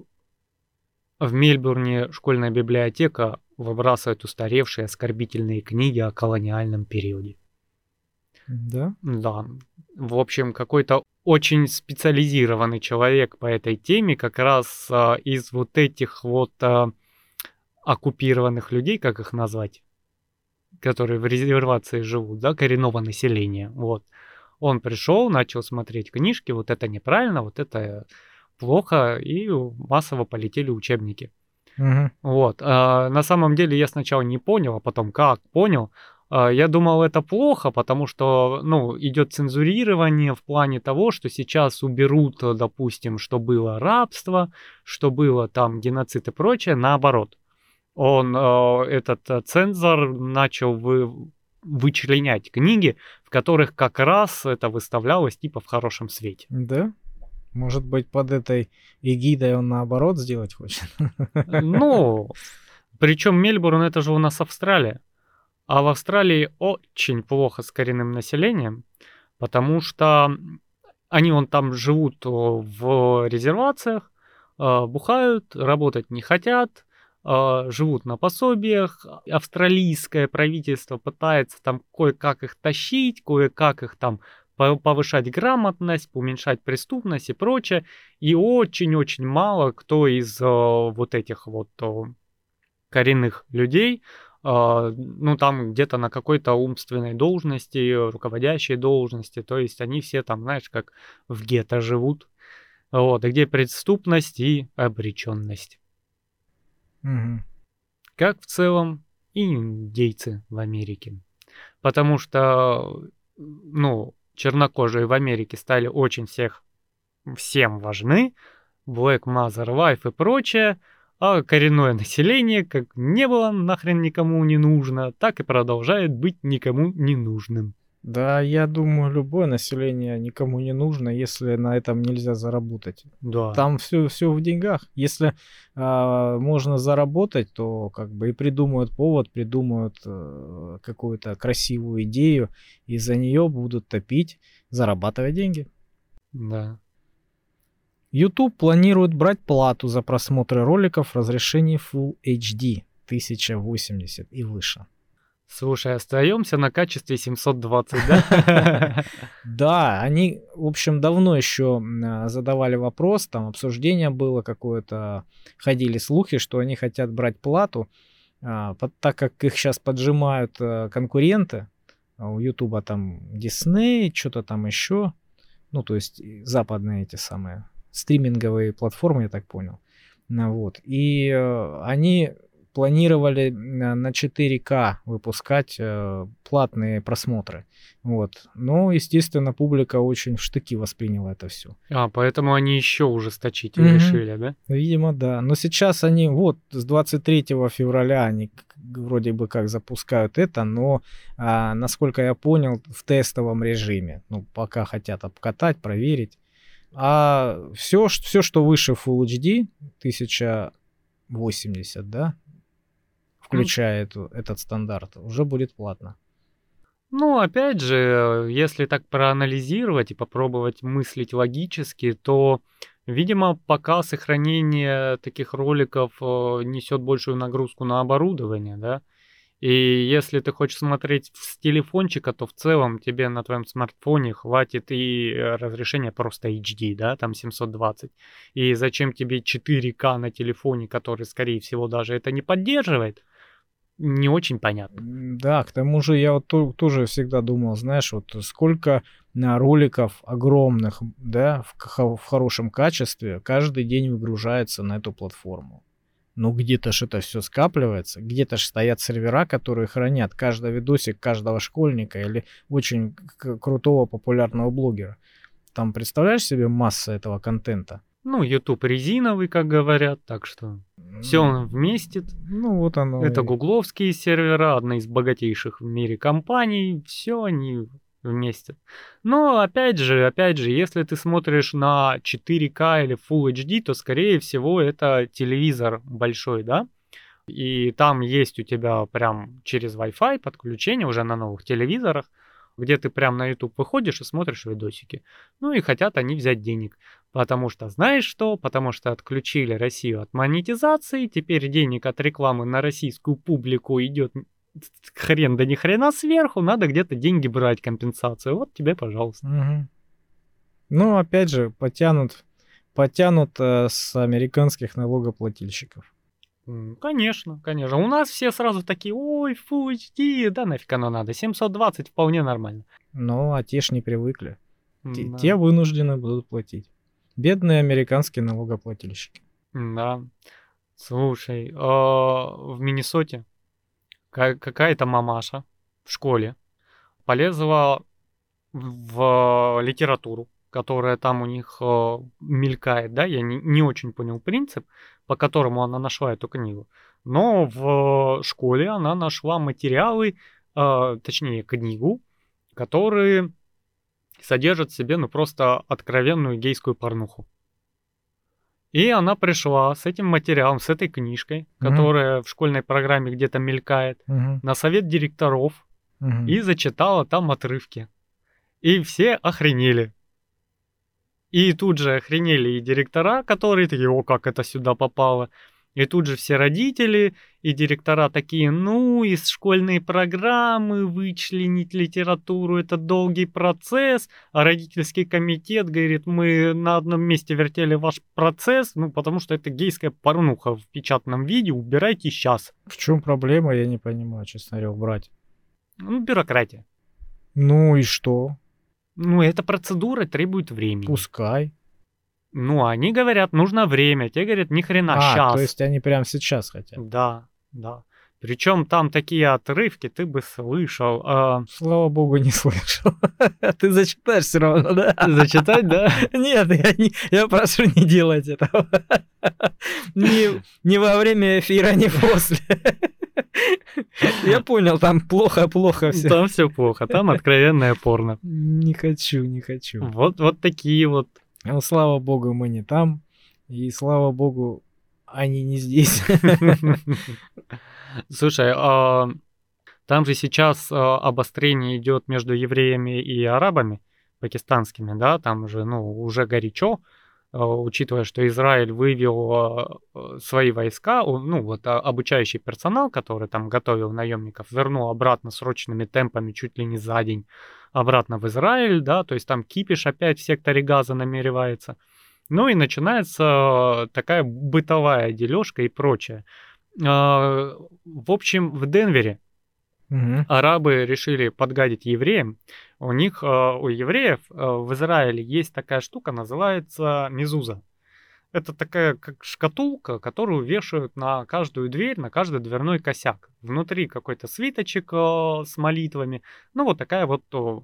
в Мельбурне школьная библиотека выбрасывает устаревшие оскорбительные книги о колониальном периоде. Да? Да. В общем, какой-то очень специализированный человек по этой теме, как раз а, из вот этих вот а, оккупированных людей, как их назвать, которые в резервации живут, да, коренного населения, вот. Он пришел, начал смотреть книжки, вот это неправильно, вот это плохо, и массово полетели учебники. Мгм. Вот. а, на самом деле я сначала не понял, а потом как понял. А, Я думал, это плохо, потому что, ну, идет цензурирование в плане того, что сейчас уберут, э, допустим, что было рабство, что было там геноцид и прочее, наоборот. Он, э, этот э, цензор начал вы, вычленять книги, в которых как раз это выставлялось типа в хорошем свете. Да? Может быть, под этой эгидой он наоборот сделать хочет? Ну, причем Мельбурн это же у нас Австралия. А в Австралии очень плохо с коренным населением, потому что они вон там живут о, в резервациях, а, бухают, работать не хотят, а, живут на пособиях. Австралийское правительство пытается там кое-как их тащить, кое-как их там по- повышать грамотность, уменьшать преступность и прочее. И очень-очень мало кто из вот этих вот коренных людей, ну там где-то на какой-то умственной должности, руководящей должности, то есть они все там, знаешь, как в гетто живут, вот, и где преступность и обреченность. Мгм. Как в целом и индейцы в Америке. Потому что, ну, чернокожие в Америке стали очень всех, всем важны, Black Mother Wife и прочее, а коренное население как не было нахрен никому не нужно, так и продолжает быть никому не нужным. Да, я думаю, любое население никому не нужно, если на этом нельзя заработать. Да. Там все, все в деньгах. Если а, можно заработать, то как бы и придумают повод, придумают э, какую-то красивую идею, и за нее будут топить, зарабатывать деньги. Да. YouTube планирует брать плату за просмотр роликов в разрешении Full HD 1080 и выше. Слушай, остаемся на качестве 720, да? Да, они, в общем, давно еще задавали вопрос, там обсуждение было какое-то, ходили слухи, что они хотят брать плату, а, так как их сейчас поджимают э, конкуренты, а у Ютуба там Disney, что-то там еще, ну, то есть западные эти самые стриминговые платформы, я так понял. Ну, вот. И э, они планировали на на 4К выпускать э, платные просмотры. Вот. Но, естественно, публика очень в штыки восприняла это все. А, поэтому они еще ужесточительно Мгм. решили, да? Видимо, да. Но сейчас они, вот, с 23 февраля они вроде бы как запускают это, но, а, насколько я понял, в тестовом режиме. Ну, пока хотят обкатать, проверить. А все, все что выше Full HD, 1080, да, включая эту, этот стандарт, уже будет платно. Ну, опять же, если так проанализировать и попробовать мыслить логически, то, видимо, пока сохранение таких роликов э, несет большую нагрузку на оборудование, да. И если ты хочешь смотреть с телефончика, то в целом тебе на твоем смартфоне хватит и э, разрешение просто HD, да, там 720. И зачем тебе 4К на телефоне, который, скорее всего, даже это не поддерживает, не очень понятно. Да, к тому же я вот то- тоже всегда думал, знаешь, вот сколько роликов огромных, да, в, в хорошем качестве каждый день выгружается на эту платформу. Ну, где-то ж это все скапливается, где-то ж стоят сервера, которые хранят каждый видосик каждого школьника или очень крутого популярного блогера. Там, представляешь себе масса этого контента? Ну, YouTube резиновый, как говорят, так что все он вместит. Ну, вот оно. Это и- гугловские сервера, одна из богатейших в мире компаний, все они вместе. Но опять же, опять же, если ты смотришь на 4К или Full HD, то скорее всего это телевизор большой, да? И там есть у тебя прям через Wi-Fi подключение уже на новых телевизорах, где ты прям на YouTube выходишь и смотришь видосики. Ну и хотят они взять денег. Потому что знаешь что? Потому что отключили Россию от монетизации, теперь денег от рекламы на российскую публику идет хрен да ни хрена сверху, надо где-то деньги брать, компенсацию. Вот тебе, пожалуйста. Мгм. Ну, опять же, потянут, потянут э, с американских налогоплательщиков. Конечно, конечно. У нас все сразу такие, ой, Full HD, да нафиг оно надо, 720 вполне нормально. Ну, а те ж не привыкли. Те, Да. те вынуждены будут платить. Бедные американские налогоплательщики. Да. Слушай, а, в Миннесоте какая-то мамаша в школе полезла в литературу, которая там у них э, мелькает, да, я не, не очень понял принцип, по которому она нашла эту книгу, но в школе она нашла материалы, э, точнее книгу, которые содержат в себе, ну, просто откровенную гейскую порнуху. И она пришла с этим материалом, с этой книжкой, Мгм. которая в школьной программе где-то мелькает, Мгм, на совет директоров мгм. и зачитала там отрывки. И все охренели. И тут же охренели и директора, которые такие, о, как это сюда попало. И тут же все родители и директора такие, ну, из школьной программы вычленить литературу, это долгий процесс. А родительский комитет говорит, мы на одном месте вертели ваш процесс, ну, потому что это гейская порнуха в печатном виде, убирайте сейчас. В чем проблема, я не понимаю, честно говоря, убрать. Ну, бюрократия. Ну и что? Ну, эта процедура требует времени. Пускай. Ну, они говорят, нужно время. Те говорят, ни хрена, а, сейчас. то есть они прямо сейчас хотят. Да, да. Причем там такие отрывки, ты бы слышал. а, Слава богу, не слышал. Ты зачитаешь все равно, да? Зачитать, да? Нет, я, не- я прошу не делать этого. Ни, ни во время эфира, ни после. Я понял, там плохо-плохо все. Там все плохо, там откровенное порно. Не хочу, не хочу. Вот, вот такие вот. Ну, слава богу, мы не там. И слава богу, они не здесь. Слушай, а, там же сейчас а, обострение идет между евреями и арабами пакистанскими, да, там же, ну, уже горячо, а, учитывая, что Израиль вывел а, а, свои войска, ну, вот а, обучающий персонал, который там готовил наемников, вернул обратно срочными темпами чуть ли не за день обратно в Израиль, да, то есть там кипиш опять в секторе газа намеревается. Ну и начинается а, такая бытовая дележка и прочее. А, В общем, в Денвере Мгм. арабы решили подгадить евреям. У них, а, у евреев в Израиле есть такая штука, называется мезуза. Это такая как шкатулка, которую вешают на каждую дверь, на каждый дверной косяк. Внутри какой-то свиточек а, с молитвами. Ну, вот такая вот о,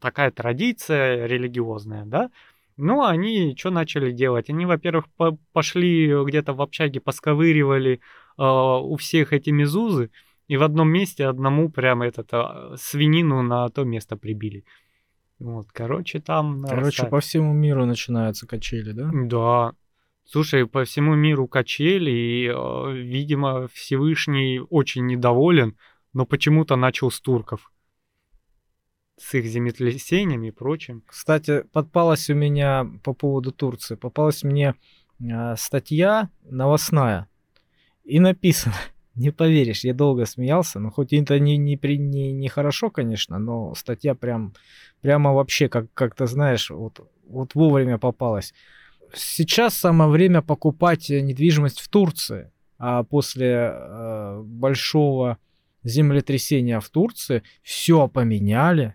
такая традиция религиозная, да. Ну, они что начали делать? Они, во-первых, по- пошли где-то в общаге, посковыривали а, у всех эти мезузы, и в одном месте одному прямо этот а, свинину на то место прибили. Вот, короче, там... Короче, нарастает. по всему миру начинаются качели, да? Да. Слушай, по всему миру качели, и, э, видимо, Всевышний очень недоволен, но почему-то начал с турков. С их землетрясениями и прочим. Кстати, подпалась у меня по поводу Турции. Попалась мне а, статья новостная. И написано, не поверишь, я долго смеялся, но хоть это не, не, не, не хорошо, конечно, но статья прям, прямо вообще, как, как-то знаешь, вот, вот вовремя попалась. Сейчас самое время покупать э, недвижимость в Турции. А после э, большого землетрясения в Турции все поменяли,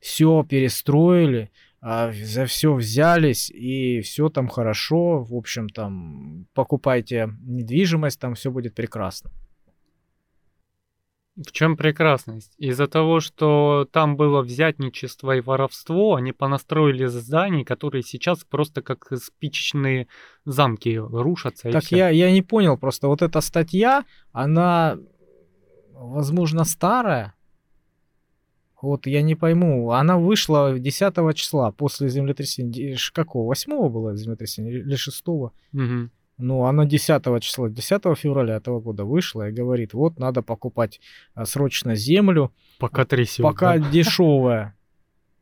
все перестроили, а, за все взялись, и все там хорошо. В общем, там покупайте недвижимость, там все будет прекрасно. В чем прекрасность? Из-за того, что там было взятничество и воровство, они понастроили зданий, которые сейчас просто как спичечные замки рушатся. так я, я не понял, просто вот эта статья, она, возможно, старая. Вот я не пойму, она вышла 10 числа после землетрясения. Какого? 8 было землетрясение или 6? Мгм. Ну, оно 10 числа, 10 февраля этого года вышло и говорит, вот надо покупать а, срочно землю, Пока трясет. пока да? дешевая.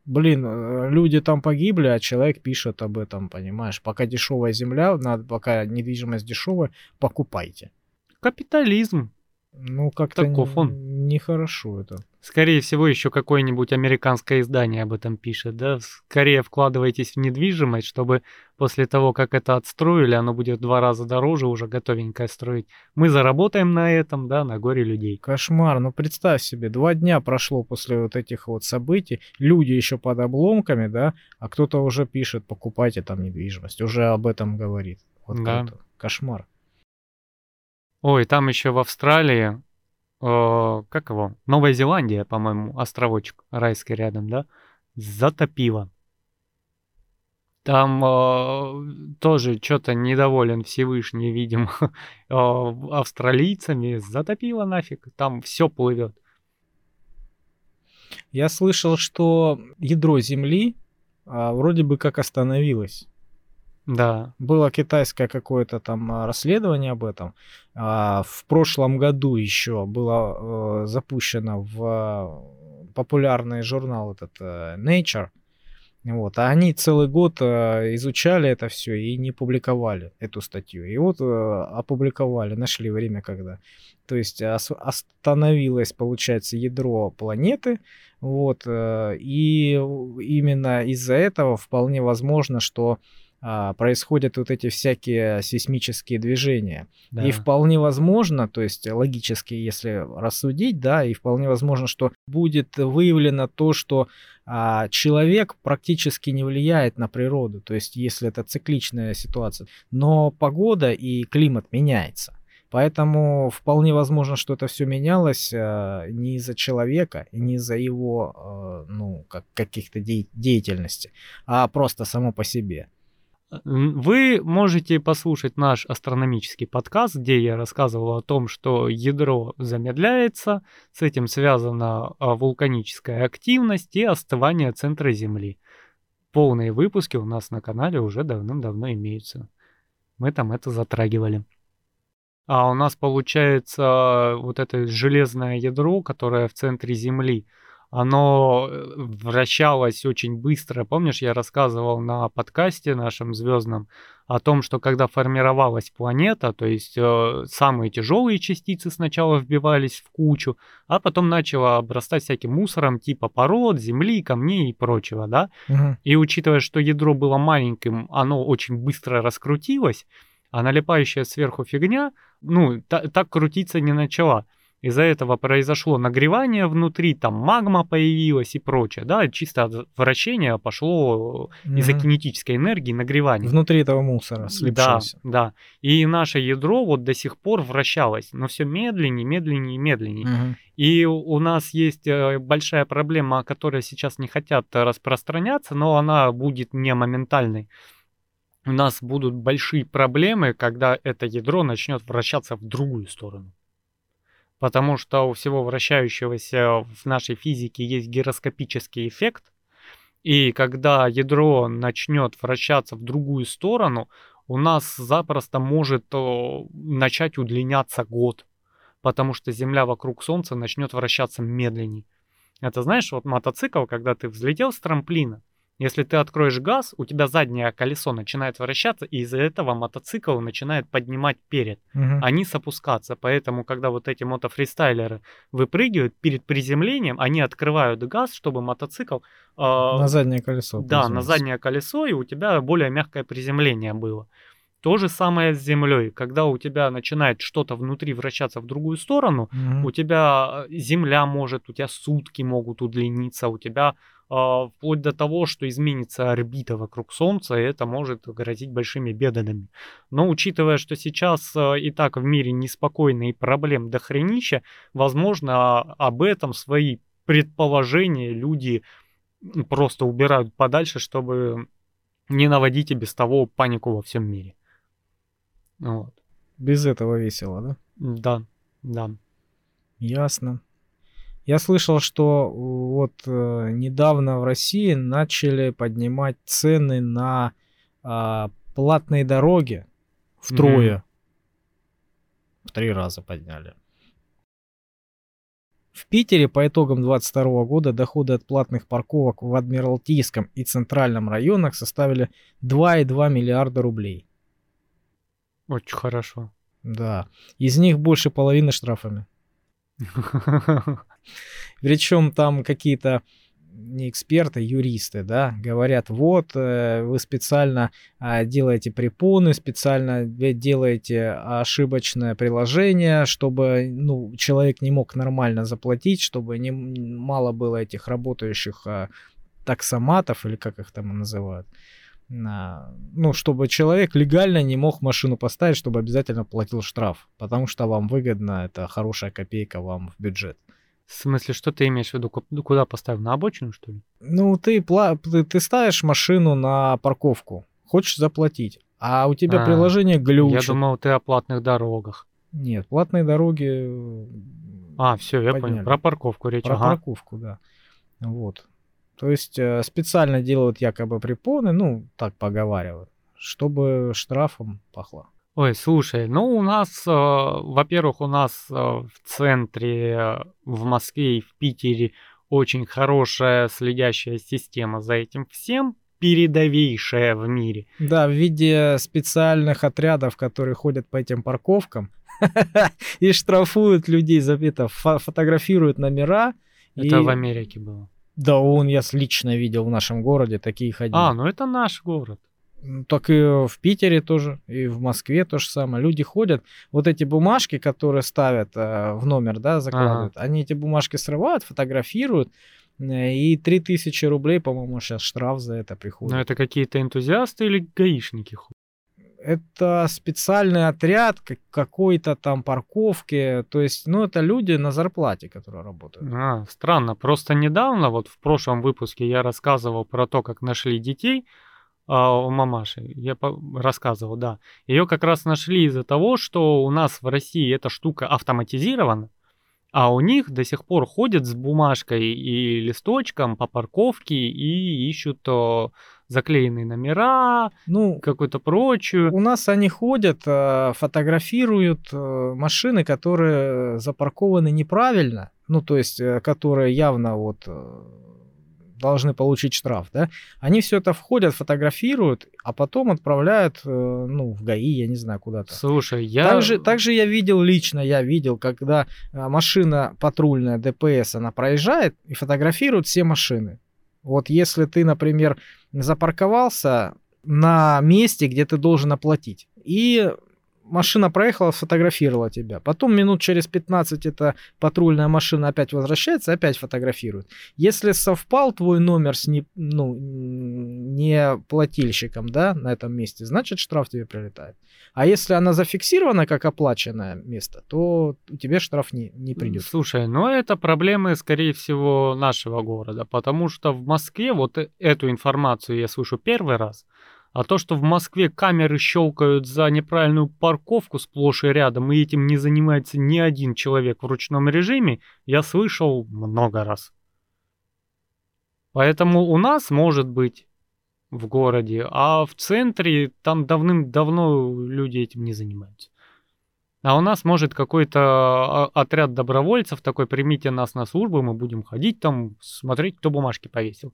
Блин, э, люди там погибли, а человек пишет об этом, понимаешь? Пока дешевая земля, надо, пока недвижимость дешевая, покупайте. Капитализм. Ну, как-то Таков он. нехорошо это. Скорее всего, еще какое-нибудь американское издание об этом пишет, да? Скорее вкладывайтесь в недвижимость, чтобы после того, как это отстроили, оно будет в два раза дороже уже готовенькое строить. Мы заработаем на этом, да, на горе людей. Кошмар. Ну, представь себе, два дня прошло после вот этих вот событий, люди еще под обломками, да, а кто-то уже пишет, покупайте там недвижимость, уже об этом говорит. Вот Да. Кошмар. Ой, там еще в Австралии, э, как его, Новая Зеландия, по-моему, островочек райский рядом, да, затопило. Там э, тоже что-то недоволен Всевышний, видимо, э, австралийцами, затопило нафиг, там все плывет. Я слышал, что ядро Земли а, вроде бы как остановилось. Да, Было китайское какое-то там а, расследование об этом. А, В прошлом году еще было э, запущено в а, популярный журнал этот э, Nature. Вот, а они целый год э, изучали это все и не публиковали эту статью. И вот э, опубликовали, нашли время когда. То есть ос- остановилось, получается, ядро планеты. Вот, э, и именно из-за этого вполне возможно, что а, происходят вот эти всякие сейсмические движения. да. И вполне возможно, то есть логически, если рассудить, да, и вполне возможно, что будет выявлено то, что а, человек практически не влияет на природу, то есть если это цикличная ситуация, но погода и климат меняется. Поэтому вполне возможно, что это все менялось а, не из-за человека не из-за его а, ну, как, каких-то де- деятельности, а просто само по себе. Вы можете послушать наш астрономический подкаст, где я рассказывал о том, что ядро замедляется, с этим связана а, вулканическая активность и остывание центра Земли. Полные выпуски у нас на канале уже давным-давно имеются. Мы там это затрагивали. А у нас получается вот это железное ядро, которое в центре Земли, оно э, вращалось очень быстро. Помнишь, я рассказывал на подкасте нашем звездном о том, что когда формировалась планета, то есть э, самые тяжелые частицы сначала вбивались в кучу, а потом начало обрастать всяким мусором типа пород, земли, камней и прочего, да? Мгм. И учитывая, что ядро было маленьким, оно очень быстро раскрутилось, а налипающая сверху фигня, ну, та- так крутиться не начала. Из-за этого произошло нагревание внутри, там магма появилась и прочее, да, чисто от вращения пошло из-за Мгм. кинетической энергии нагревание. Внутри этого мусора Да, слипшегося. да. И наше ядро вот до сих пор вращалось, но все медленнее, медленнее, медленнее. Мгм. И у нас есть э, большая проблема, о которой сейчас не хотят распространяться, но она будет не моментальной. У нас будут большие проблемы, когда это ядро начнет вращаться в другую сторону. Потому что у всего вращающегося в нашей физике есть гироскопический эффект. И когда ядро начнет вращаться в другую сторону, у нас запросто может начать удлиняться год потому что Земля вокруг Солнца начнет вращаться медленнее. Это знаешь, вот мотоцикл, когда ты взлетел с трамплина, если ты откроешь газ, у тебя заднее колесо начинает вращаться, и из-за этого мотоцикл начинает поднимать перед, Мгм. а низ опускаться. Поэтому, когда вот эти мотофристайлеры выпрыгивают перед приземлением, они открывают газ, чтобы мотоцикл... а, На заднее колесо. да, на заднее колесо, и у тебя более мягкое приземление было. То же самое с Землей. Когда у тебя начинает что-то внутри вращаться в другую сторону, Мгм. у тебя э, Земля может, у тебя сутки могут удлиниться, у тебя вплоть до того, что изменится орбита вокруг Солнца, и это может грозить большими бедами. Но учитывая, что сейчас э, и так в мире неспокойно и проблем до хренища, возможно, об этом свои предположения люди просто убирают подальше, чтобы не наводить и без того панику во всем мире. Вот. Без этого весело, да? Да, да. Ясно. Я слышал, что вот э, недавно в России начали поднимать цены на а, платные дороги втрое. В три раза подняли. В Питере по итогам 2022 года доходы от платных парковок в Адмиралтейском и Центральном районах составили 2,2 миллиарда рублей. Очень хорошо. Да. Из них больше половины штрафами. Причем там какие-то не эксперты, юристы, да, говорят, вот, э, вы специально а, делаете препоны, специально делаете ошибочное приложение, чтобы, ну, человек не мог нормально заплатить, чтобы не мало было этих работающих а, таксоматов, или как их там называют, ну, чтобы человек легально не мог машину поставить, чтобы обязательно платил штраф, потому что вам выгодно, это хорошая копейка вам в бюджет. В смысле, что ты имеешь в виду? Ну, куда поставил? На обочину, что ли? Ну, ты, ты, ты ставишь машину на парковку, хочешь заплатить, а у тебя а, приложение глючит. Я думал, ты о платных дорогах. Нет, платные дороги... А, все, я Понятно. понял. Про парковку речь. Про ага. парковку, да. Вот. То есть э, специально делают якобы препоны, ну, так поговаривают, чтобы штрафом пахло. Ой, слушай, ну у нас, э, во-первых, у нас э, в центре, э, в Москве и в Питере очень хорошая следящая система за этим всем, передовейшая в мире. Да, в виде специальных отрядов, которые ходят по этим парковкам и штрафуют людей за это, фотографируют номера. Это в Америке было. Да, он я лично видел в нашем городе, такие ходили. А, ну это наш город. Так и в Питере тоже, и в Москве то же самое. Люди ходят, вот эти бумажки, которые ставят э, в номер, да, закладывают, ага. они эти бумажки срывают, фотографируют, э, и 3000 рублей, по-моему, сейчас штраф за это приходит. Но это какие-то энтузиасты или гаишники ходят? это специальный отряд какой-то там парковки. То есть, ну, это люди на зарплате, которые работают. А, странно. Просто недавно, вот в прошлом выпуске я рассказывал про то, как нашли детей а, у мамаши. Я рассказывал, да. Ее как раз нашли из-за того, что у нас в России эта штука автоматизирована. А у них до сих пор ходят с бумажкой и листочком по парковке и ищут то заклеенные номера, ну, какую-то прочую. У нас они ходят, э, фотографируют э, машины, которые запаркованы неправильно, ну, то есть, э, которые явно вот должны получить штраф, да, они все это входят, фотографируют, а потом отправляют, э, ну, в ГАИ, я не знаю, куда-то. Слушай, я... Также, также я видел лично, я видел, когда э, машина патрульная ДПС, она проезжает и фотографирует все машины. Вот если ты, например, запарковался на месте, где ты должен оплатить, и машина проехала, сфотографировала тебя. Потом минут через 15 эта патрульная машина опять возвращается, опять фотографирует. Если совпал твой номер с не, ну, не плательщиком, да, на этом месте, значит штраф тебе прилетает. А если она зафиксирована как оплаченное место, то у тебя штраф не, не придет. Слушай, ну это проблемы, скорее всего, нашего города, потому что в Москве вот э, эту информацию я слышу первый раз, а то, что в Москве камеры щелкают за неправильную парковку сплошь и рядом, и этим не занимается ни один человек в ручном режиме, я слышал много раз. Поэтому у нас может быть в городе, а в центре там давным-давно люди этим не занимаются. А у нас может какой-то а, отряд добровольцев такой, примите нас на службу, мы будем ходить там, смотреть, кто бумажки повесил.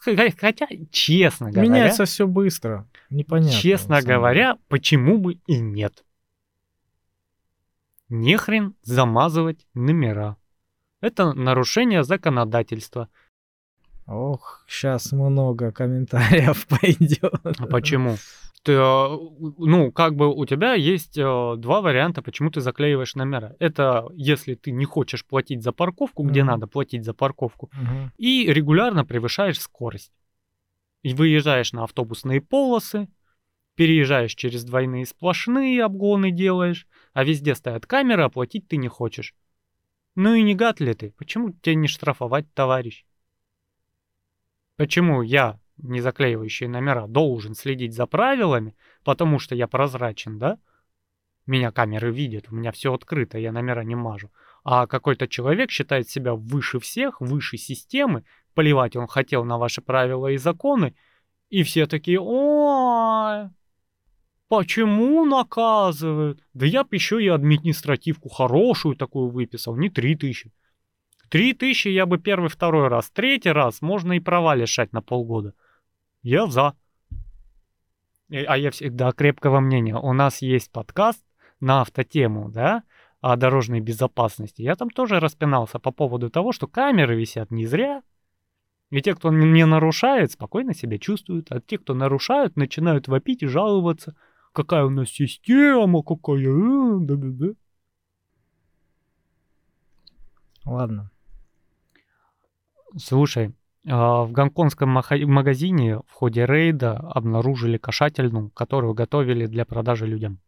Хотя, честно говоря... Меняется все быстро. Непонятно. Честно говоря, почему бы и нет? Нехрен замазывать номера. Это нарушение законодательства. Ох, сейчас много комментариев пойдет. А почему? Э, ну, как бы у тебя есть э, два варианта, почему ты заклеиваешь номера. Это если ты не хочешь платить за парковку, где mm-hmm. надо платить за парковку, mm-hmm. и регулярно превышаешь скорость. И выезжаешь на автобусные полосы, переезжаешь через двойные сплошные обгоны делаешь, а везде стоят камеры, а платить ты не хочешь. Ну и не гад ли ты? Почему тебя не штрафовать, товарищ? Почему я не заклеивающие номера, должен следить за правилами, потому что я прозрачен, да? Меня камеры видят, у меня все открыто, я номера не мажу. А какой-то человек считает себя выше всех, выше системы, плевать он хотел на ваши правила и законы, и все такие, ой, почему наказывают? Да я бы еще и административку хорошую такую выписал, не три тысячи. Три тысячи я бы первый, второй раз. Третий раз можно и права лишать на полгода. Я за. А я всегда крепкого мнения. У нас есть подкаст на автотему, да? о дорожной безопасности, я там тоже распинался по поводу того, что камеры висят не зря, и те, кто не нарушает, спокойно себя чувствуют, а те, кто нарушают, начинают вопить и жаловаться. Какая у нас система, какая... Э, да-да-да. Ладно. Слушай, в гонконгском магазине в ходе рейда обнаружили кошательну, которую готовили для продажи людям.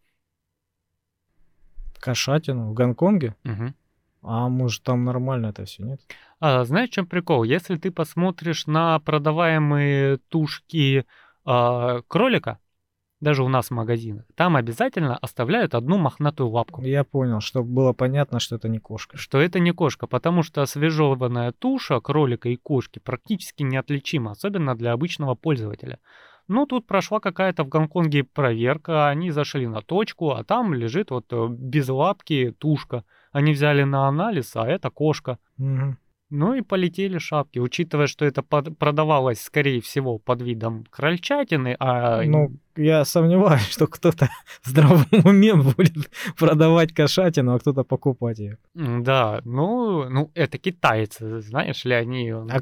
Кошатину в Гонконге? Угу. А может там нормально это все, нет? А, знаешь, в чем прикол? Если ты посмотришь на продаваемые тушки а, кролика, даже у нас в магазинах, там обязательно оставляют одну мохнатую лапку. Я понял, чтобы было понятно, что это не кошка. Что это не кошка, потому что освежеванная туша кролика и кошки практически неотличима, особенно для обычного пользователя. Ну, тут прошла какая-то в Гонконге проверка, они зашли на точку, а там лежит вот э, без лапки тушка. Они взяли на анализ, а это кошка. Угу. Ну и полетели шапки, учитывая, что это под, продавалось, скорее всего, под видом крольчатины, а... Ну, я сомневаюсь, что кто-то в здравом уме будет продавать кошатину, а кто-то покупать ее. Да, ну, ну это китайцы, знаешь ли, они... А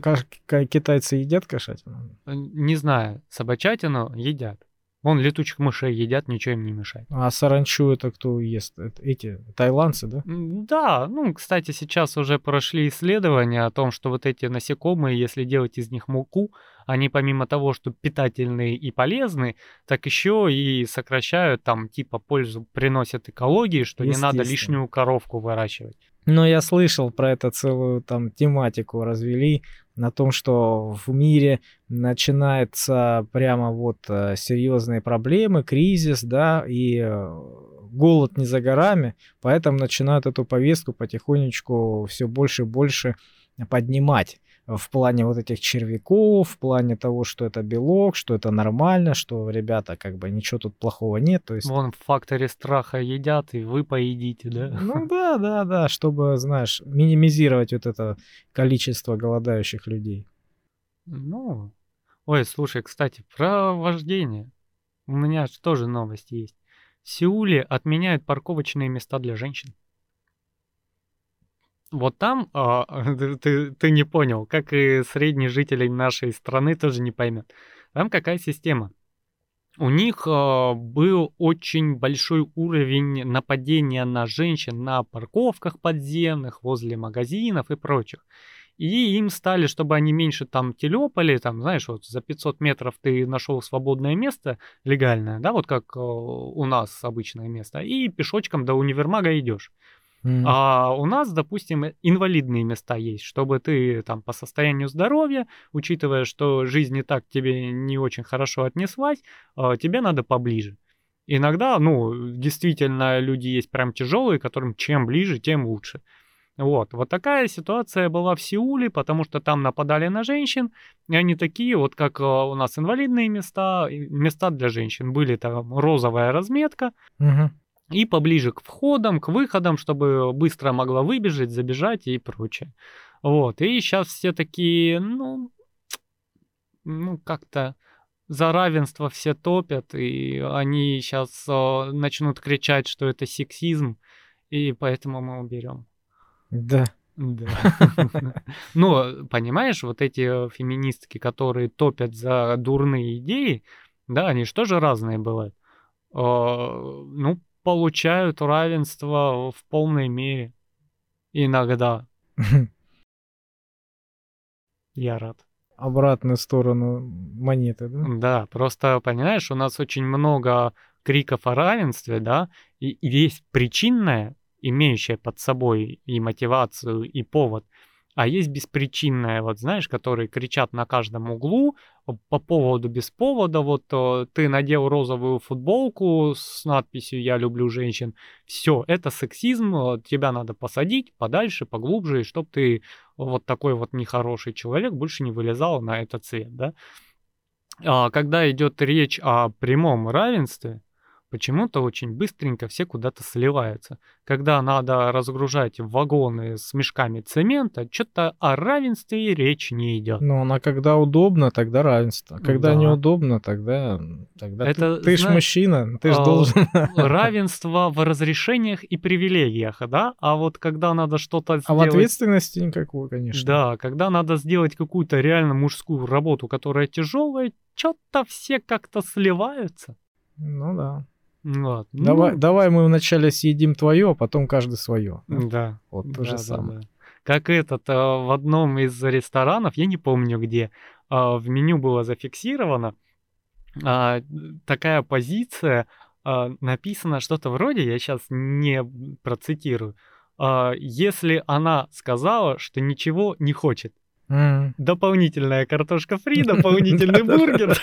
китайцы едят кошатину? Не знаю, собачатину едят. Вон летучих мышей едят, ничего им не мешает. А саранчу это кто ест? Это эти тайландцы, да? Да, ну, кстати, сейчас уже прошли исследования о том, что вот эти насекомые, если делать из них муку, они помимо того, что питательные и полезны, так еще и сокращают там типа пользу, приносят экологии, что не надо лишнюю коровку выращивать. Но я слышал про это целую там тематику развели на том, что в мире начинается прямо вот э, серьезные проблемы, кризис, да, и э, голод не за горами, поэтому начинают эту повестку потихонечку все больше и больше поднимать в плане вот этих червяков, в плане того, что это белок, что это нормально, что, ребята, как бы ничего тут плохого нет. То есть... Вон в факторе страха едят, и вы поедите, да? Ну да, да, да, чтобы, знаешь, минимизировать вот это количество голодающих людей. Ну, ой, слушай, кстати, про вождение. У меня тоже новость есть. В Сеуле отменяют парковочные места для женщин вот там а, ты, ты не понял, как и средний житель нашей страны тоже не поймет. Там какая система? У них а, был очень большой уровень нападения на женщин на парковках подземных, возле магазинов и прочих. И им стали, чтобы они меньше там телепали, там, знаешь, вот за 500 метров ты нашел свободное место легальное, да, вот как э, у нас обычное место, и пешочком до универмага идешь. Mm. А у нас, допустим, инвалидные места есть, чтобы ты там по состоянию здоровья, учитывая, что жизнь и так тебе не очень хорошо отнеслась, а, тебе надо поближе. Иногда, ну, действительно, люди есть прям тяжелые, которым чем ближе, тем лучше. Вот, вот такая ситуация была в Сеуле, потому что там нападали на женщин, и они такие, вот как а, у нас инвалидные места, места для женщин, были там розовая разметка, угу и поближе к входам, к выходам, чтобы быстро могла выбежать, забежать и прочее. Вот, и сейчас все такие, ну, ну как-то за равенство все топят, и они сейчас о, начнут кричать, что это сексизм, и поэтому мы уберем. Да. Да. Ну, понимаешь, вот эти феминистки, которые топят за дурные идеи, да, они же разные бывают. Ну, получают равенство в полной мере. Иногда. Я рад. Обратную сторону монеты, да? Да, просто, понимаешь, у нас очень много криков о равенстве, да, и, и есть причинное, имеющее под собой и мотивацию, и повод – а есть беспричинная, вот знаешь, которые кричат на каждом углу по поводу, без повода, вот ты надел розовую футболку с надписью «Я люблю женщин», все, это сексизм, тебя надо посадить подальше, поглубже, и чтобы ты вот такой вот нехороший человек больше не вылезал на этот цвет, да. А когда идет речь о прямом равенстве, почему-то очень быстренько все куда-то сливаются. Когда надо разгружать вагоны с мешками цемента, что-то о равенстве речь не идет. Ну, а когда удобно, тогда равенство. Когда да. неудобно, тогда, тогда Это, ты, ты ж мужчина, ты ж а, должен. Равенство в разрешениях и привилегиях, да? А вот когда надо что-то сделать... А в ответственности никакой, конечно. Да, когда надо сделать какую-то реально мужскую работу, которая тяжелая, что-то все как-то сливаются. Ну да. Вот. Давай, ну... давай мы вначале съедим твое, а потом каждый свое. Да. Вот то да, же да, самое. Да. Как этот, а, в одном из ресторанов, я не помню где, а, в меню было зафиксировано а, такая позиция, написано что-то вроде, я сейчас не процитирую, если она сказала, что ничего не хочет, Mm. Дополнительная картошка фри, дополнительный бургер.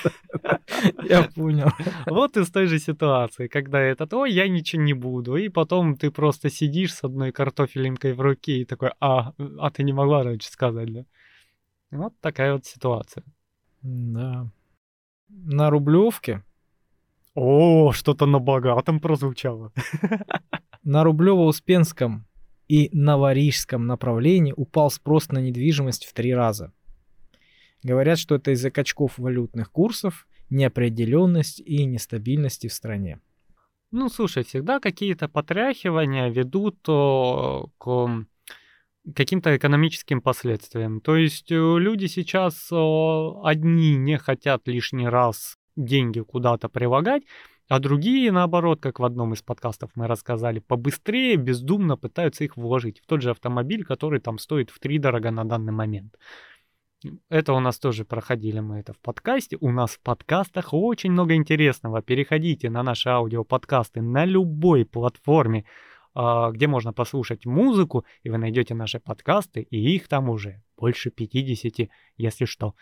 Я понял. Вот из той же ситуации, когда этот, ой, я ничего не буду, и потом ты просто сидишь с одной картофелинкой в руке и такой, а, а ты не могла раньше сказать, да? Вот такая вот ситуация. Да. На Рублевке. О, что-то на богатом прозвучало. На Рублево-Успенском и на Варижском направлении упал спрос на недвижимость в три раза. Говорят, что это из-за качков валютных курсов, неопределенности и нестабильности в стране. Ну, слушай, всегда какие-то потряхивания ведут о, к каким-то экономическим последствиям. То есть э, люди сейчас одни не хотят лишний раз деньги куда-то прилагать, а другие, наоборот, как в одном из подкастов мы рассказали, побыстрее, бездумно пытаются их вложить в тот же автомобиль, который там стоит в три дорого на данный момент. Это у нас тоже проходили мы это в подкасте. У нас в подкастах очень много интересного. Переходите на наши аудиоподкасты на любой платформе, а, где можно послушать музыку, и вы найдете наши подкасты, и их там уже больше 50, если что.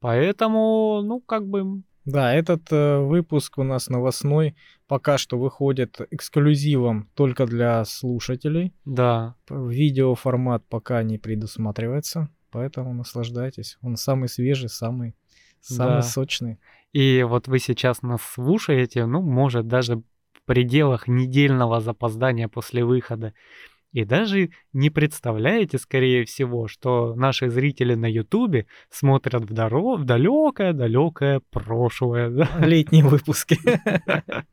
Поэтому, ну, как бы да, этот э, выпуск у нас новостной пока что выходит эксклюзивом только для слушателей. Да. Видеоформат пока не предусматривается, поэтому наслаждайтесь. Он самый свежий, самый, самый да. сочный. И вот вы сейчас нас слушаете, ну, может, даже в пределах недельного запоздания после выхода. И даже не представляете, скорее всего, что наши зрители на Ютубе смотрят в, доро... в далекое-далекое прошлое. Да? Летние выпуски.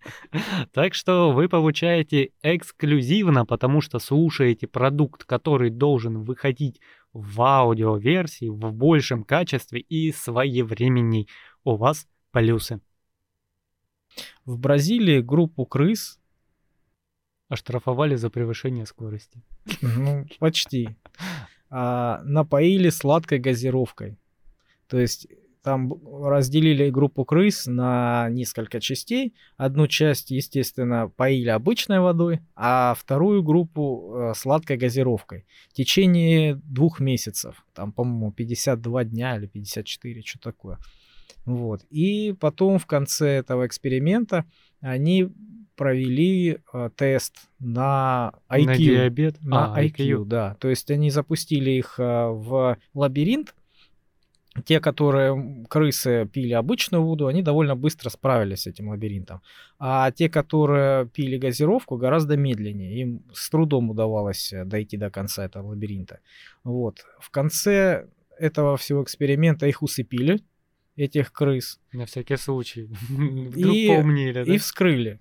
Так что вы получаете эксклюзивно, потому что слушаете продукт, который должен выходить в аудиоверсии в большем качестве и своевременней. У вас плюсы. В Бразилии группу крыс Оштрафовали за превышение скорости. Ну, почти. А, напоили сладкой газировкой. То есть там разделили группу крыс на несколько частей. Одну часть, естественно, поили обычной водой, а вторую группу э, сладкой газировкой. В течение двух месяцев. Там, по-моему, 52 дня или 54, что такое. Вот. И потом в конце этого эксперимента они провели э, тест на IQ. На диабет? На а, IQ, IQ, да. То есть они запустили их э, в лабиринт. Те, которые крысы пили обычную воду, они довольно быстро справились с этим лабиринтом. А те, которые пили газировку, гораздо медленнее. Им с трудом удавалось э, дойти до конца этого лабиринта. Вот. В конце этого всего эксперимента их усыпили, этих крыс. На всякий случай. и, поумнели, да? И вскрыли.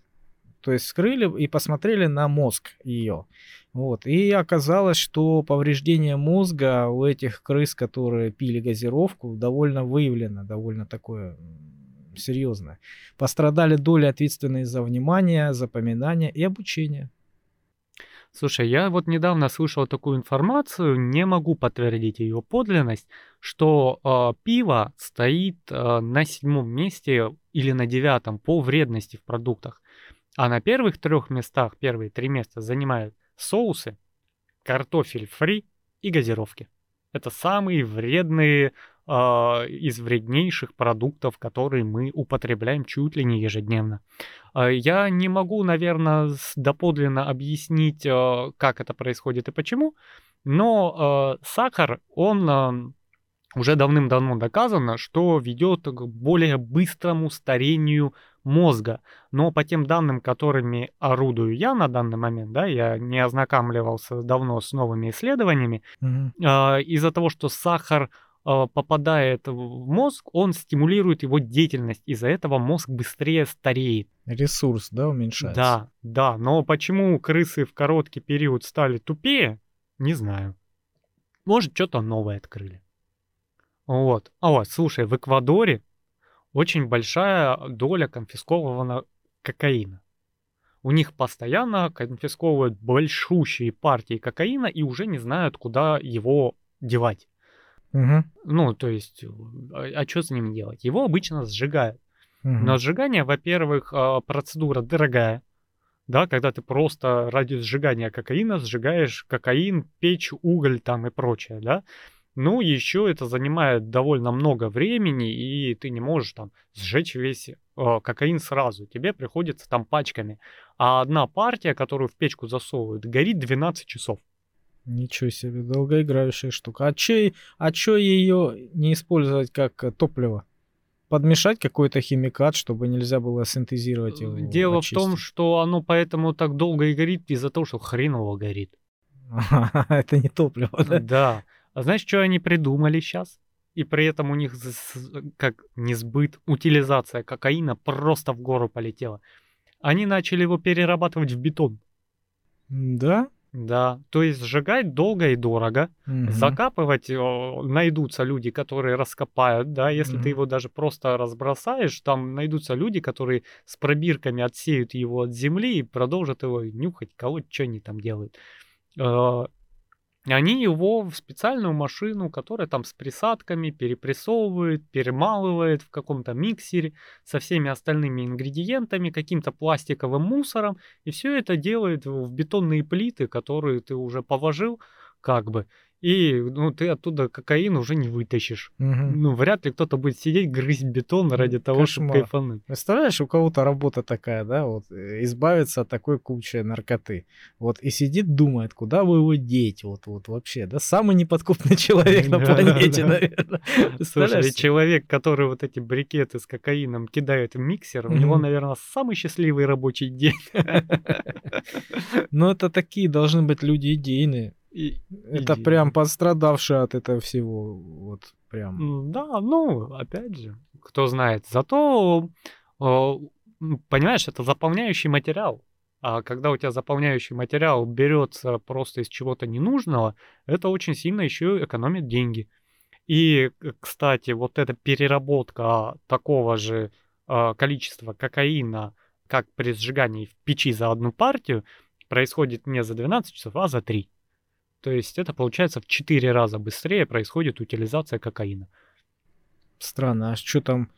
То есть вскрыли и посмотрели на мозг ее. Вот. И оказалось, что повреждение мозга у этих крыс, которые пили газировку, довольно выявлено, довольно такое серьезное. Пострадали доли, ответственные за внимание, запоминание и обучение. Слушай, я вот недавно слышал такую информацию, не могу подтвердить ее подлинность, что э, пиво стоит э, на седьмом месте или на девятом по вредности в продуктах. А на первых трех местах, первые три места занимают соусы, картофель фри и газировки. Это самые вредные э, из вреднейших продуктов, которые мы употребляем чуть ли не ежедневно. Э, я не могу, наверное, доподлинно объяснить, э, как это происходит и почему, но э, сахар, он э, уже давным-давно доказано, что ведет к более быстрому старению мозга. Но по тем данным, которыми орудую я на данный момент, да, я не ознакомливался давно с новыми исследованиями, Мгм. э, из-за того, что сахар э, попадает в мозг, он стимулирует его деятельность. Из-за этого мозг быстрее стареет. Ресурс, да, уменьшается. Да, да. Но почему крысы в короткий период стали тупее, не знаю. Может, что-то новое открыли. Вот. А вот, слушай, в Эквадоре очень большая доля конфискованного кокаина. У них постоянно конфисковывают большущие партии кокаина и уже не знают, куда его девать. Мгм. Ну, то есть, а, а что с ним делать? Его обычно сжигают. Мгм. Но сжигание, во-первых, а, процедура дорогая. Да, когда ты просто ради сжигания кокаина сжигаешь кокаин, печь, уголь там и прочее, да. Ну, еще это занимает довольно много времени, и ты не можешь там сжечь весь а, кокаин сразу. Тебе приходится там пачками. А одна партия, которую в печку засовывают, горит 12 часов. Ничего себе, долгоиграющая штука. А чё, и- а чё ее не использовать как э, топливо? Подмешать какой-то химикат, чтобы нельзя было синтезировать его? Дело в том, очистить? что оно поэтому так долго и горит из-за того, что хреново горит. Это не топливо, да? Да. А знаешь, что они придумали сейчас? И при этом у них как не сбыт, утилизация кокаина просто в гору полетела. Они начали его перерабатывать в бетон. Да? Да, то есть сжигать долго и дорого, Мгм. закапывать о, найдутся люди, которые раскопают, да, если Мгм. ты его даже просто разбросаешь, там найдутся люди, которые с пробирками отсеют его от земли и продолжат его нюхать, колоть, что они там делают. Э, Они его в специальную машину, которая там с присадками перепрессовывает, перемалывает в каком-то миксере со всеми остальными ингредиентами, каким-то пластиковым мусором, и все это делает в бетонные плиты, которые ты уже положил, как бы, и ну, ты оттуда кокаин уже не вытащишь. Мгм. Ну, вряд ли кто-то будет сидеть, грызть бетон ради того, чтобы Кошмар. кайфануть. Представляешь, у кого-то работа такая, да, вот э, избавиться от такой кучи наркоты. Вот и сидит, думает, куда бы его деть, вот, вот вообще, да, самый неподкупный человек на планете, да. наверное. Слушай, человек, который вот эти брикеты с кокаином кидает в миксер, у него, наверное, самый счастливый рабочий день. Но это такие должны быть люди идейные. И- Это Идейные. прям пострадавшие от этого всего. Вот прям. Да, ну, опять же, кто знает. Зато, м, понимаешь, это заполняющий материал. А когда у тебя заполняющий материал берется просто из чего-то ненужного, это очень сильно еще экономит деньги. И, кстати, вот эта переработка такого же а, количества кокаина, как при сжигании в печи за одну партию, происходит не за 12 часов, а за 3. То есть это получается в 4 раза быстрее происходит утилизация кокаина. Странно, а что там,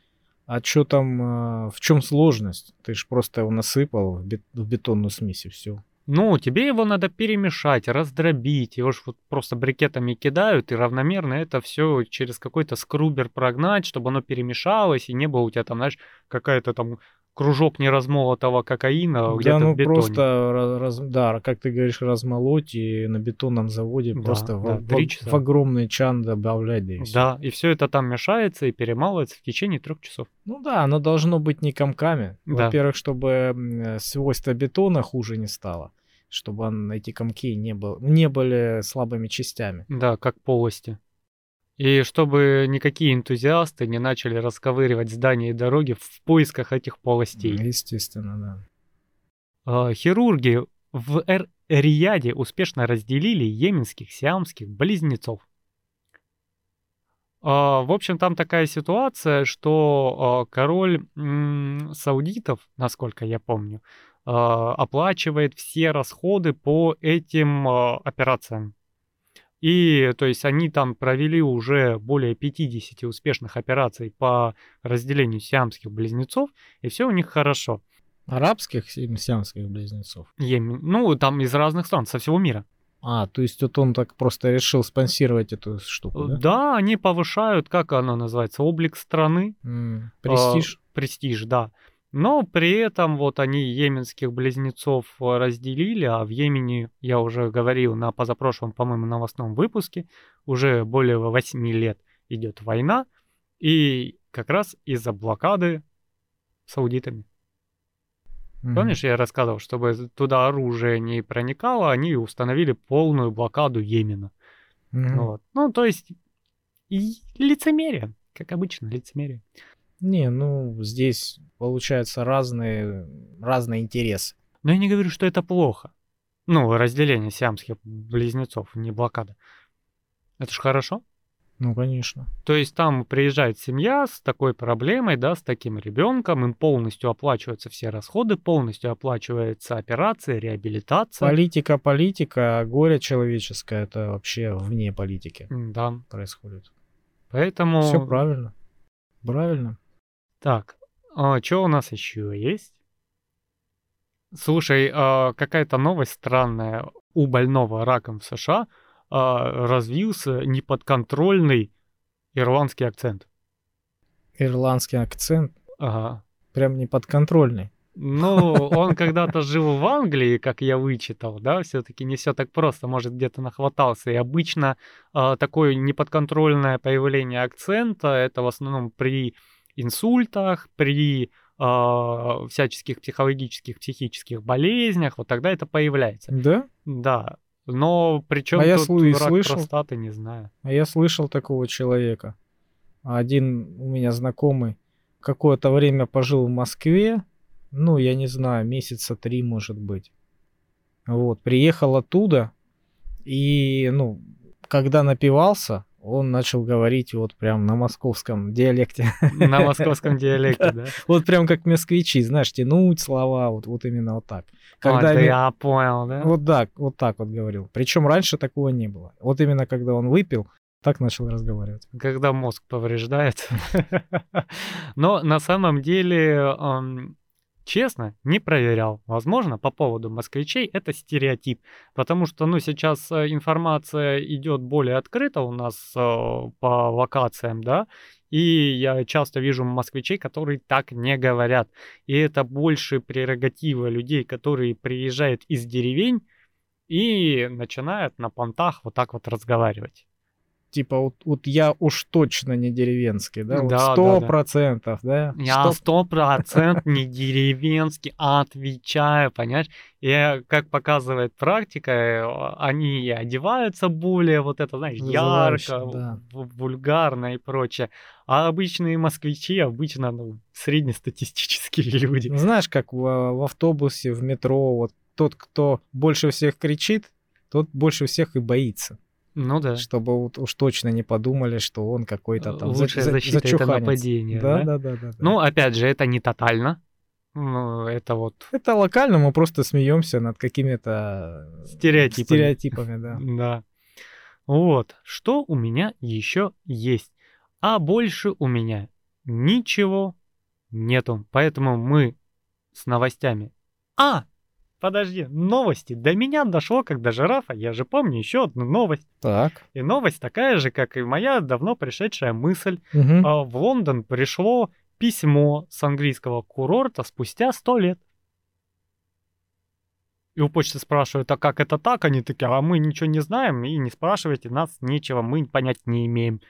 а что там, а, в чем сложность? Ты же просто его насыпал в, бет- в бетонную смесь и все. Ну, тебе его надо перемешать, раздробить. Его ж вот просто брикетами кидают, и равномерно это все через какой-то скрубер прогнать, чтобы оно перемешалось, и не было у тебя там, знаешь, какая-то там кружок неразмолотого кокаина Да, где-то ну в бетоне. просто, ра- раз- да, как ты говоришь, размолоть и на бетонном заводе Да, просто да, в, в- в огромный чан добавлять. Да, и. Да, и все это там мешается и перемалывается в течение трех часов. Ну да, оно должно быть не комками. Да. Во-первых, чтобы э, свойства бетона хуже не стало. Чтобы он, эти комки не, был, не были слабыми частями. Да, как полости. И чтобы никакие энтузиасты не начали расковыривать здания и дороги в поисках этих полостей. Естественно, да. А, Хирурги в Эр-Рияде успешно разделили йеменских сиамских близнецов. А, В общем, там такая ситуация, что а, король саудитов, насколько я помню, оплачивает все расходы по этим операциям. И, то есть, они там провели уже более 50 успешных операций по разделению сиамских близнецов, и все у них хорошо. Арабских сиамских близнецов. Йемен, ну, там из разных стран, со всего мира. А, то есть вот он так просто решил спонсировать эту штуку, да? Да, они повышают, как оно называется, облик страны, М, Престиж. а, престиж, да. Но при этом вот они йеменских близнецов а, разделили, а в Йемене, я уже говорил на позапрошлом, по-моему, новостном выпуске, уже более 8 лет идет война, и как раз из-за блокады саудитами. Мгм. Помнишь, я рассказывал, чтобы туда оружие не проникало, они установили полную блокаду Йемена. Мгм. Вот. Ну, то есть и лицемерие, как обычно, лицемерие. Не, ну, здесь получается разные, разные интересы. Но я не говорю, что это плохо. Ну, разделение сиамских близнецов, не блокада. Это ж хорошо. Ну, конечно. То есть там приезжает семья с такой проблемой, да, с таким ребенком, им полностью оплачиваются все расходы, полностью оплачивается операция, реабилитация. Политика, политика, а горе человеческое, это вообще вне политики Да, происходит. поэтому... Все правильно. Правильно. Так, что у нас еще есть? Слушай, а, какая-то новость странная. У больного раком в США а, развился неподконтрольный ирландский акцент. Ирландский акцент Ага. прям неподконтрольный. Ну, он когда-то жил в Англии, как я вычитал, да, все-таки не все так просто, может, где-то нахватался. И обычно а, такое неподконтрольное появление акцента это в основном при инсультах, при а, всяческих психологических, психических болезнях, вот тогда это появляется. Да? Да. Но причем А я тут слы- рак слышал. простаты, не знаю. А я слышал такого человека. Один у меня знакомый какое-то время пожил в Москве, ну, я не знаю, месяца три, может быть. Вот, приехал оттуда, и, ну, когда напивался, он начал говорить вот прям на московском диалекте. На московском диалекте, да? Вот прям как москвичи, знаешь, тянуть слова, вот, вот именно вот так. Когда А, я понял, да? Вот так, вот так вот говорил. Причем раньше такого не было. Вот именно когда он выпил, так начал разговаривать. когда мозг повреждается. Но на самом деле, честно, не проверял. Возможно, по поводу москвичей это стереотип. Потому что, ну, сейчас э, информация идет более открыто у нас э, по локациям, да, и я часто вижу москвичей, которые так не говорят. И это больше прерогатива людей, которые приезжают из деревень и начинают на понтах вот так вот разговаривать. Типа вот, вот я уж точно не деревенский, да? Сто да, да. процентов, да? Я Сто- процентов не деревенский, отвечаю, понимаешь? И как показывает практика, э, они одеваются более вот это, знаешь, Вызывающе, ярко, да. вульгарно и прочее. А обычные москвичи обычно ну, среднестатистические люди. Ну, Знаешь, как в, в автобусе, в метро, вот тот, кто больше всех кричит, тот больше всех и боится. Ну да. Чтобы вот уж точно не подумали, что он какой-то там Лучшая за- защита это зачуханец. нападение. Да, да? да, да, да, да. Ну, опять же, это не тотально. Ну, это вот Это локально, мы просто смеемся над какими-то Стереотипами. стереотипами, да. Да. Вот. Что у меня еще есть? А больше у меня ничего нету. Поэтому мы с новостями. А! Подожди, новости. До меня дошло, как до жирафа. Я же помню еще одну новость. Так. И новость такая же, как и моя давно пришедшая мысль. А, В Лондон пришло письмо с английского курорта спустя сто лет. И у почты спрашивают, а как это так? Они такие, а мы ничего не знаем, и не спрашивайте нас нечего, мы понять не имеем.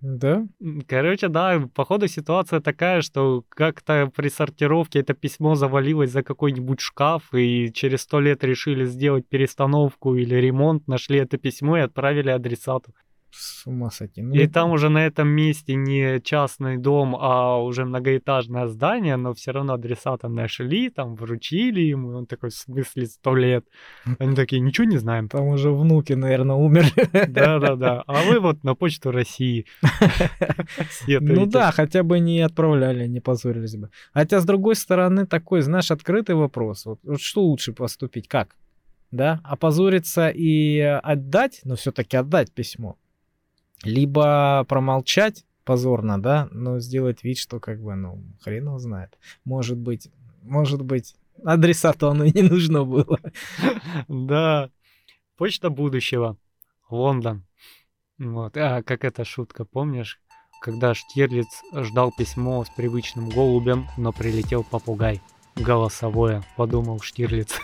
Да? Короче, да, походу ситуация такая, что как-то при сортировке это письмо завалилось за какой-нибудь шкаф, и через сто лет решили сделать перестановку или ремонт, нашли это письмо и отправили адресату. С ума сойти. Ну, И там уже на этом месте не частный дом, а уже многоэтажное здание, но все равно адресата нашли, там вручили ему, и он такой, в смысле, сто лет? Они такие, ничего не знаем. Там уже внуки, наверное, умерли. Да-да-да, а вы вот на почту России. Ну да, хотя бы не отправляли, не позорились бы. Хотя, с другой стороны, такой, знаешь, открытый вопрос. Вот, вот что лучше поступить? Как? Да? Опозориться и отдать, но все-таки отдать письмо. Либо промолчать позорно, да, но сделать вид, что как бы, ну, хрен его знает. Может быть, может быть, адресату оно и не нужно было. Да. Почта будущего. Лондон. Вот. А как эта шутка, помнишь? Когда Штирлиц ждал письмо с привычным голубем, но прилетел попугай. Голосовое, подумал Штирлиц.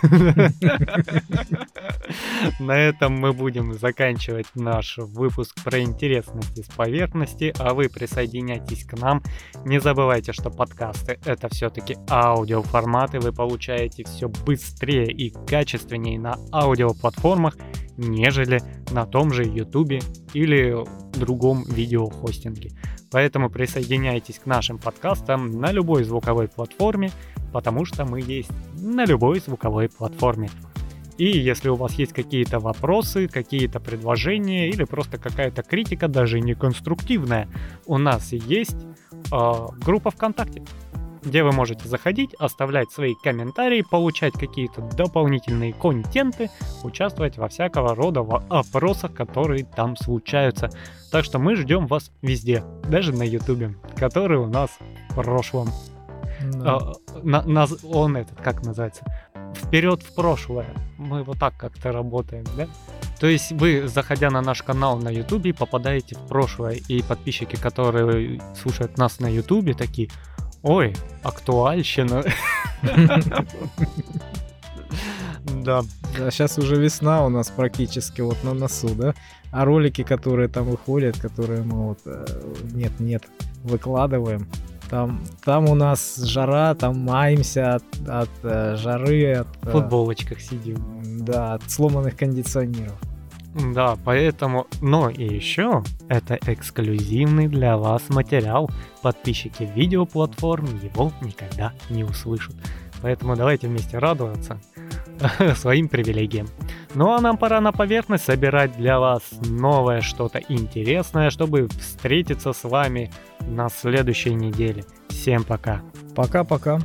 На этом мы будем заканчивать наш выпуск про интересности с поверхности, а вы присоединяйтесь к нам. Не забывайте, что подкасты это все-таки аудиоформаты, вы получаете все быстрее и качественнее на аудиоплатформах, нежели на том же YouTube или другом видеохостинге. Поэтому присоединяйтесь к нашим подкастам на любой звуковой платформе, потому что мы есть на любой звуковой платформе. И если у вас есть какие-то вопросы, какие-то предложения или просто какая-то критика, даже не конструктивная, у нас есть э, группа ВКонтакте где вы можете заходить, оставлять свои комментарии, получать какие-то дополнительные контенты, участвовать во всякого рода опросах, которые там случаются. Так что мы ждем вас везде, даже на ютубе, который у нас в прошлом. Да. А, на, на, он этот, как называется? Вперед в прошлое. Мы вот так как-то работаем, да? То есть вы, заходя на наш канал на Ютубе, попадаете в прошлое, и подписчики, которые слушают нас на Ютубе, такие, Ой, актуальщина. Да. Да, сейчас уже весна у нас практически вот на носу, да? А ролики, которые там выходят, которые мы вот нет-нет э, выкладываем, там, там у нас жара, там маемся от, от э, жары, от... В футболочках сидим. Да, от сломанных кондиционеров. Да, поэтому... Но и еще это эксклюзивный для вас материал. Подписчики видеоплатформ его никогда не услышат. Поэтому давайте вместе радоваться своим привилегиям. Ну а нам пора на поверхность собирать для вас новое что-то интересное, чтобы встретиться с вами на следующей неделе. Всем пока. Пока-пока.